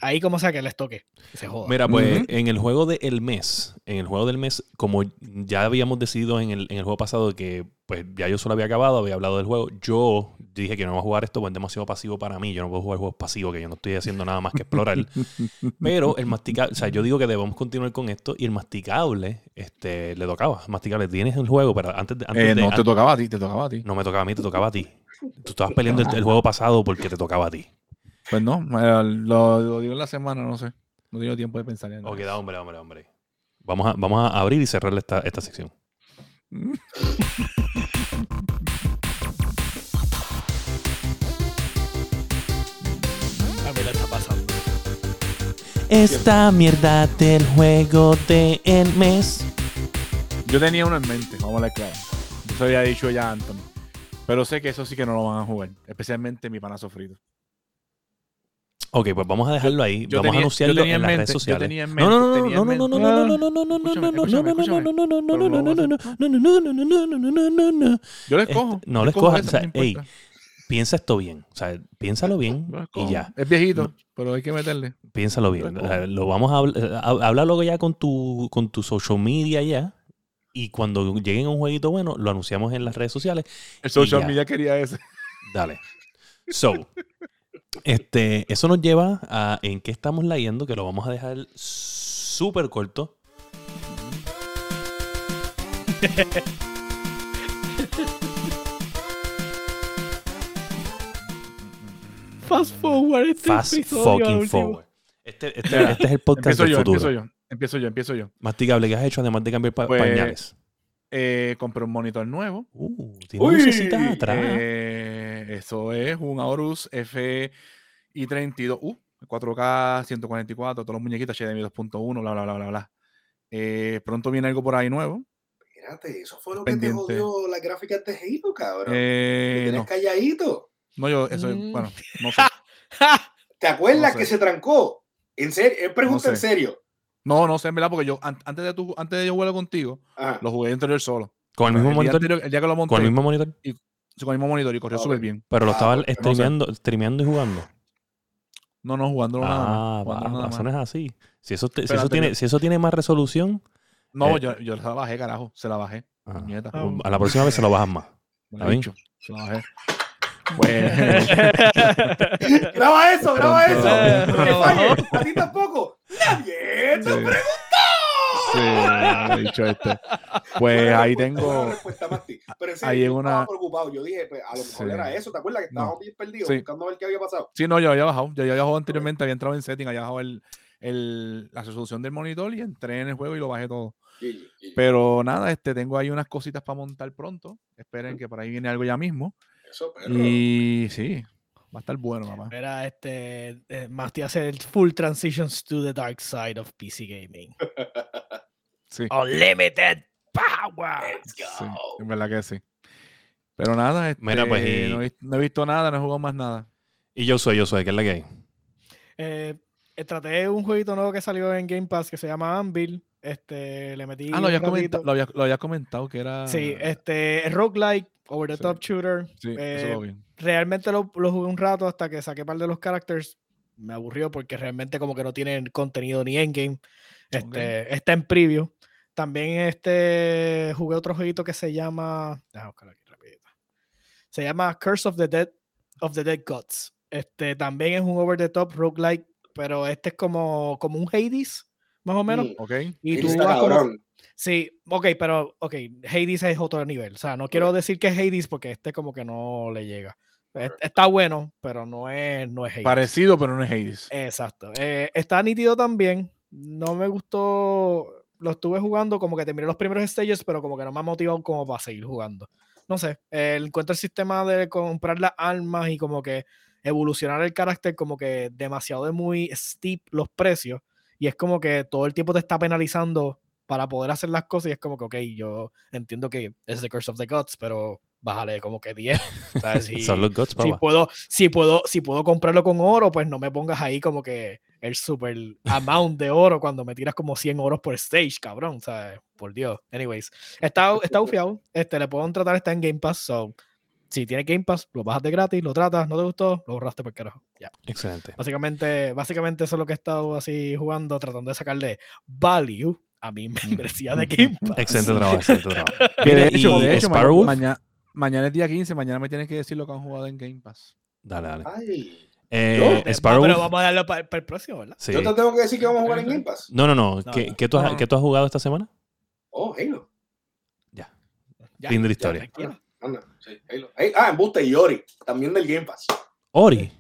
ahí como sea que les toque. Se joda. Mira, pues en el juego del mes, en el juego del mes, como ya habíamos decidido en el, en el juego pasado que pues ya yo solo había acabado, había hablado del juego, yo dije que no voy a jugar esto, pues es demasiado pasivo para mí, yo no puedo jugar juegos pasivos, que yo no estoy haciendo nada más que explorar. Pero el masticable, o sea, yo digo que debemos continuar con esto y el masticable, este, le tocaba. Masticable, tienes el juego, pero antes de... Antes Eh, de- no te tocaba a ti, te tocaba a ti. no me tocaba a mí, te tocaba a ti. Tú estabas peleando el, el juego pasado porque te tocaba a ti. Pues no, eh, lo, lo digo en la semana, no sé. No tengo tiempo de pensar en Ok, eso. da, hombre, hombre, hombre. Vamos a, vamos a abrir y cerrar esta, esta sección. A mí le está pasando. Esta mierda del juego del mes. Yo tenía uno en mente, vamos a hablar claro. Yo se había dicho ya Anthony. Pero sé que eso sí que no lo van a jugar. Especialmente mi pana sofrito. Ok, pues vamos a dejarlo ahí. yo Vamos tenía- a anunciarlo yo en en las redes yo sociales. no, tenía no, en no, no, mente- no, no, no, no, no, no, no, no, no, no, no, no, no, no, no, no, hacer. no, no, no, no, no, no, no, no, no, no. Yo lo Este, escojo. no yo escojas, ese, o sea, no ey. Piensa esto bien. O sea, piénsalo bien Yo y ya. Es viejito, pero hay que meterle. Piénsalo bien. Lo vamos a hablar. Háblalo ya con tu, con tu social media ya. Y cuando lleguen a un jueguito bueno, lo anunciamos en las redes sociales. El social media quería ese. Dale. So, este, eso nos lleva a en qué estamos leyendo, que lo vamos a dejar súper corto. Fast forward este Fast fucking forward. Este, este- este es el podcast Empiezo del yo, futuro. empiezo yo. Empiezo yo, empiezo yo. Masticable, ¿qué has hecho además de cambiar pa- Pues, pañales? Eh, compré un monitor nuevo. Uh, tiene Uy, atrás. Eh, eso es un Aorus FI32. Uh, 4K 144, todos los muñequitos HDMI 2.1, bla, bla, bla, bla, bla. Eh, pronto viene algo por ahí nuevo. Espérate, eso fue lo que te jodió las gráficas de Halo, cabrón. Eh, Te tienes no, calladito. no, yo, eso es, Mm. bueno, no sé. ¿Te acuerdas No sé. que se trancó? En serio, pregunta No en serio. No, no sé, en verdad, porque yo, an- antes de, tu, antes de yo jugar contigo, Ajá. lo jugué interior solo. Con el mismo monitor. anterior- el día que lo monté, Con el mismo monitor. con el mismo monitor y corrió Ah, súper bien. Pero lo Ah, estaba porque no sé. streameando, streameando y jugando. No, no, jugándolo nada Ah, más. va, jugándolo nada eso más. no es así. Si eso, te- si eso tiene, si eso tiene más resolución, No, Eh, yo, yo se la bajé, carajo. Se la bajé. ah, Nieta. Ah, a la próxima vez se lo bajas más. Se la bajé. Pues. Graba eso, graba eso. A ti tampoco. Nadie te Sí. preguntó. Sí, dicho este. Pues ahí tengo. Pero serio, ahí en yo una- estaba preocupado. Yo dije, pues, a lo mejor Sí. era eso. ¿Te acuerdas que estábamos No. bien perdidos Sí. buscando ver qué había pasado? Sí, no, yo había bajado. Yo ya había bajado anteriormente, había entrado en setting, había bajado el, el- la resolución del monitor y entré en el juego y lo bajé todo. Pero nada, este, tengo ahí unas cositas para montar pronto. Esperen que por ahí viene algo ya mismo. Eso, perro. Y sí, va a estar bueno, mamá. Mira, este, eh, Masti hace el full transitions to the dark side of PC gaming. Sí, Unlimited power. Let's go. sí, en verdad que sí. Pero nada, este, Mira, pues, y- no, he, no he visto nada, no he jugado más nada. Y yo soy, yo soy, que es la que hay. Eh, eh, traté un jueguito nuevo que salió en Game Pass que se llama Anvil. Este, le metí. Ah, lo habías, comentado, lo, había, lo habías comentado que era. Sí, este, es roguelike, over the Sí. top shooter. Sí, Eh, eso lo vi. realmente lo, lo jugué un rato hasta que saqué par de los characters. Me aburrió porque realmente como que no tienen contenido ni endgame. Este, Está en preview. También este jugué otro jueguito que se llama. déjame buscarlo aquí rapidito. Se llama Curse of the Dead of the Dead Gods. Este también es un over the top roguelike, pero este es como, como un Hades, más o menos. Mm, Ok. Y tú vas como-. Sí, ok, pero ok, Hades es otro nivel. O sea, no quiero decir que es Hades porque este como que no le llega. Es- Está bueno, pero no es, no es Hades. Parecido, pero no es Hades. Exacto. Eh, está nítido también. No me gustó. Lo estuve jugando como que terminé los primeros stages, pero como que no me ha motivado como para seguir jugando. No sé. eh, encuentro el sistema de comprar las armas y como que evolucionar el carácter como que demasiado de muy steep los precios. Y es como que todo el tiempo te está penalizando para poder hacer las cosas. Y es como que, ok, yo entiendo que es The Curse of the Gods, pero bájale como que 10. ¿sabes? Si- Son los Gods, si puedo, si puedo, si puedo comprarlo con oro, pues no me pongas ahí como que el super amount de oro cuando me tiras como 100 oros por stage, cabrón. ¿sabes? Por Dios. Anyways, está, está bufiado. Este, le puedo tratar, está en Game Pass, so si tienes Game Pass, lo bajas de gratis, lo tratas, no te gustó, lo borraste por carajo. Ya. Excelente. Básicamente, básicamente eso es lo que he estado así jugando, tratando de sacarle value a mi membresía de Game Pass. Excelente trabajo, excelente trabajo. de hecho, de hecho mañana, mañana, es día 15, mañana me tienes que decir lo que han jugado en Game Pass. Dale, dale. Ay. Eh, Sparrow. Pero vamos a darlo para, el próximo, ¿verdad? Sí. Yo te tengo que decir que vamos a jugar en Game Pass. No, no, no. ¿Qué, ¿qué, tú has, ¿Qué, tú has, jugado esta semana? Oh, Halo. Ya. fin de la historia. Anda, sí, Halo. ah, Embuste y Ori, también del Game Pass. Ori.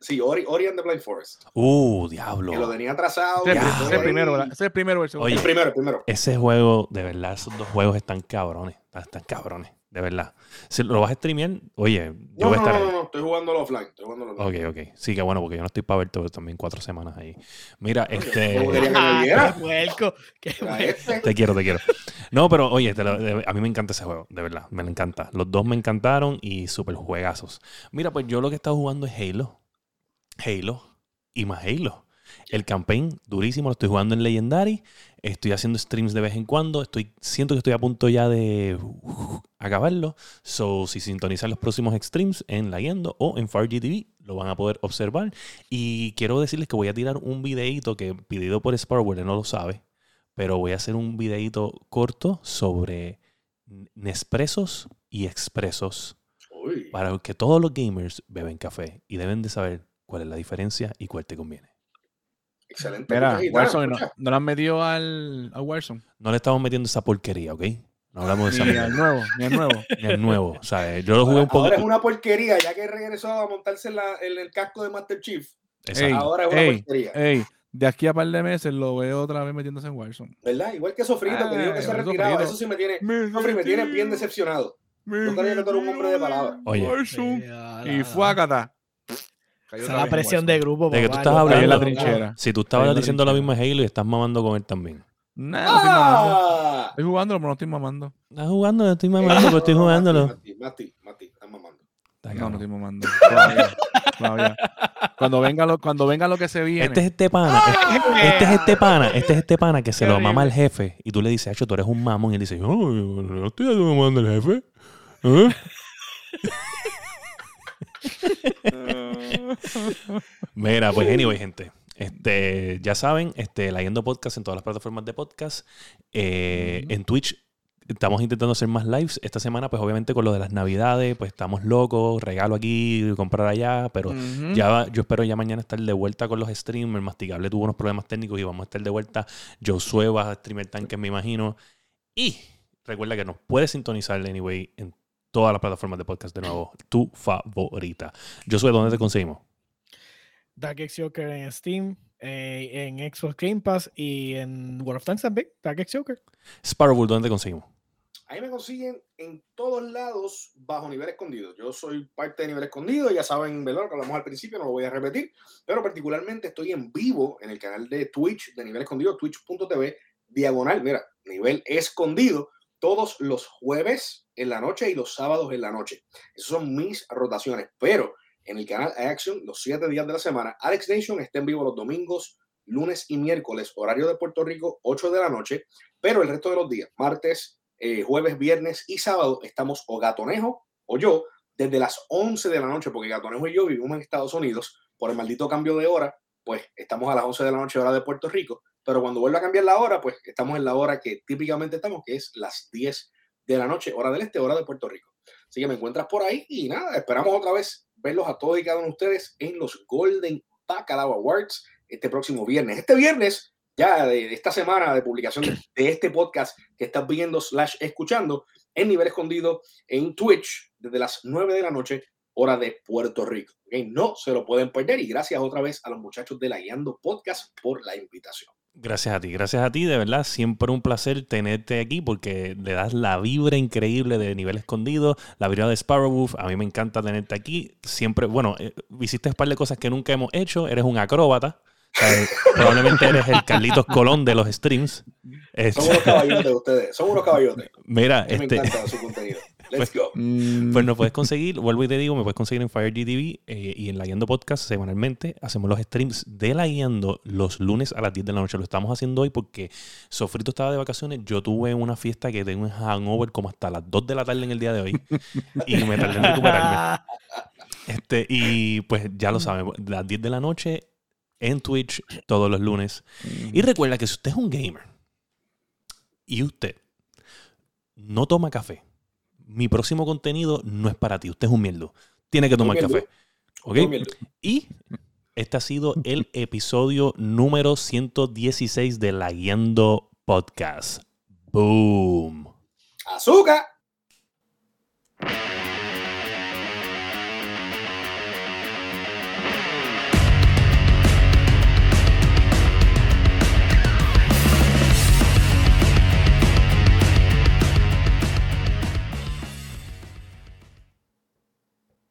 sí, Ori, Ori and the Blind Forest. Uh, diablo. Que lo tenía atrasado. Ese es el primero. Ese es el primero. El, Oye, el primero, el primero. Ese juego, de verdad, esos dos juegos están cabrones. Están cabrones de verdad. Si lo vas a streamear, oye, yo voy a estar. No, no, no, estoy jugando offline. Estoy jugando offline. Ok, ok. Sí, que bueno, porque yo no estoy para ver todo también cuatro semanas ahí. Mira, este. Qué Te quiero, te quiero. No, pero oye, a mí me encanta ese juego, de verdad, me encanta. Los dos me encantaron y súper juegazos. Mira, pues yo lo que he estado jugando es Halo. Halo y más Halo. El campaign, durísimo, lo estoy jugando en Legendary. Estoy haciendo streams de vez en cuando. Estoy, siento que estoy a punto ya de uh, acabarlo. So, si sintonizan los próximos streams en Leyendo o en FarGTV, lo van a poder observar. Y quiero decirles que voy a tirar un videito que pedido por Sparrow, no lo sabe. Pero voy a hacer un videito corto sobre Nespresos y Expresos. Para que todos los gamers beben café y deben de saber cuál es la diferencia y cuál te conviene. Excelente. Mira, Warzone, no, no, le han metido al, al Warzone. No le estamos metiendo esa porquería, ¿ok? No hablamos de esa. Ni al nuevo, ni al nuevo. ni al nuevo. O sea, yo lo jugué un poco. Ahora es una porquería, ya que regresó a montarse en, la, en el casco de Master Chief. ahora es una porquería. Ey, de aquí a par de meses lo veo otra vez metiéndose en Warzone. ¿Verdad? Igual que Sofrito, que dijo que se retiraba. Eso sí me tiene, me, me tiene bien decepcionado. Yo creía que tú eres un hombre de palabra. Oye. Y fue a Qatar. Esa es la presión de grupo. De que tú estás hablando en la trinchera. Si tú estabas diciendo lo mismo a Halo y estás mamando con él también. No, no estoy mamando. Estoy jugándolo, pero no estoy mamando. Estás jugando, estoy mamando, pero estoy jugándolo. Mati, Mati, Mati, estás mamando. No, no estoy mamando. Cuando venga lo, cuando venga lo que se viene. Este es este pana. Este, este, es este pana. Este es este pana que se lo mama el jefe. Y tú le dices, Hacho, tú eres un mamón. Y él dice, no, no estoy mamando el jefe. ¿Eh? Mira, pues anyway, gente. Este, ya saben, este, Leyendo Podcast en todas las plataformas de podcast. Eh, en Twitch estamos intentando hacer más lives. Esta semana, pues obviamente con lo de las navidades, pues estamos locos, regalo aquí, comprar allá, pero ya yo espero ya mañana estar de vuelta con los streams. El masticable tuvo unos problemas técnicos y vamos a estar de vuelta. Josué va a streamer tanques, me imagino. Y recuerda que nos puedes sintonizar anyway en todas las plataformas de podcast de nuevo. Tu favorita. Josué, ¿dónde te conseguimos? Dark X Joker en Steam, eh, en Xbox Game Pass y en World of Tanks también, Dark X Joker. Sparrow, ¿dónde te conseguimos? Ahí me consiguen en todos lados bajo nivel escondido. Yo soy parte de nivel escondido, ya saben, ¿verdad? Lo que hablamos al principio, no lo voy a repetir, pero particularmente estoy en vivo en el canal de Twitch de nivel escondido, twitch.tv, diagonal, mira, nivel escondido, todos los jueves en la noche y los sábados en la noche. Esas son mis rotaciones, pero en el canal Action los siete días de la semana. Alex Nation está en vivo los domingos, lunes y miércoles, horario de Puerto Rico, 8 de la noche, pero el resto de los días, martes, eh, jueves, viernes y sábado, estamos o Gatonejo o yo desde las 11 de la noche, porque Gatonejo y yo vivimos en Estados Unidos por el maldito cambio de hora, pues estamos a las 11 de la noche hora de Puerto Rico, pero cuando vuelve a cambiar la hora, pues estamos en la hora que típicamente estamos, que es las 10 de la noche, hora del este, hora de Puerto Rico. Así que me encuentras por ahí y nada, esperamos otra vez verlos a todos y cada uno de ustedes en los Golden Bacalao Awards este próximo viernes. Este viernes, ya de, esta semana de publicación de, este podcast que estás viendo slash escuchando en nivel escondido en Twitch desde las 9 de la noche, hora de Puerto Rico. No se lo pueden perder y gracias otra vez a los muchachos de la Guiando Podcast por la invitación. Gracias a ti, gracias a ti, de verdad, siempre un placer tenerte aquí porque le das la vibra increíble de nivel escondido, la vibra de Sparrowwolf, a mí me encanta tenerte aquí, siempre, bueno, eh, hiciste un par de cosas que nunca hemos hecho, eres un acróbata, probablemente eres el Carlitos Colón de los streams. Son unos caballotes ustedes, son unos caballotes. Mira, me este, encanta su contenido. Let's go. Mm. Pues nos puedes conseguir, vuelvo y te digo, me puedes conseguir en FireGTV eh, y en La Guiando Podcast semanalmente. Hacemos los streams de La Guiando los lunes a las 10 de la noche. Lo estamos haciendo hoy porque Sofrito estaba de vacaciones. Yo tuve una fiesta que tengo un hangover como hasta las 2 de la tarde en el día de hoy y me tardé en recuperarme. Este, y pues ya lo saben, las 10 de la noche en Twitch todos los lunes. Y recuerda que si usted es un gamer y usted no toma café, mi próximo contenido no es para ti, usted es un mierdo. Tiene que tomar café. ¿Ok? Y este ha sido el episodio número 116 de La Guiando Podcast. Boom. Azúcar.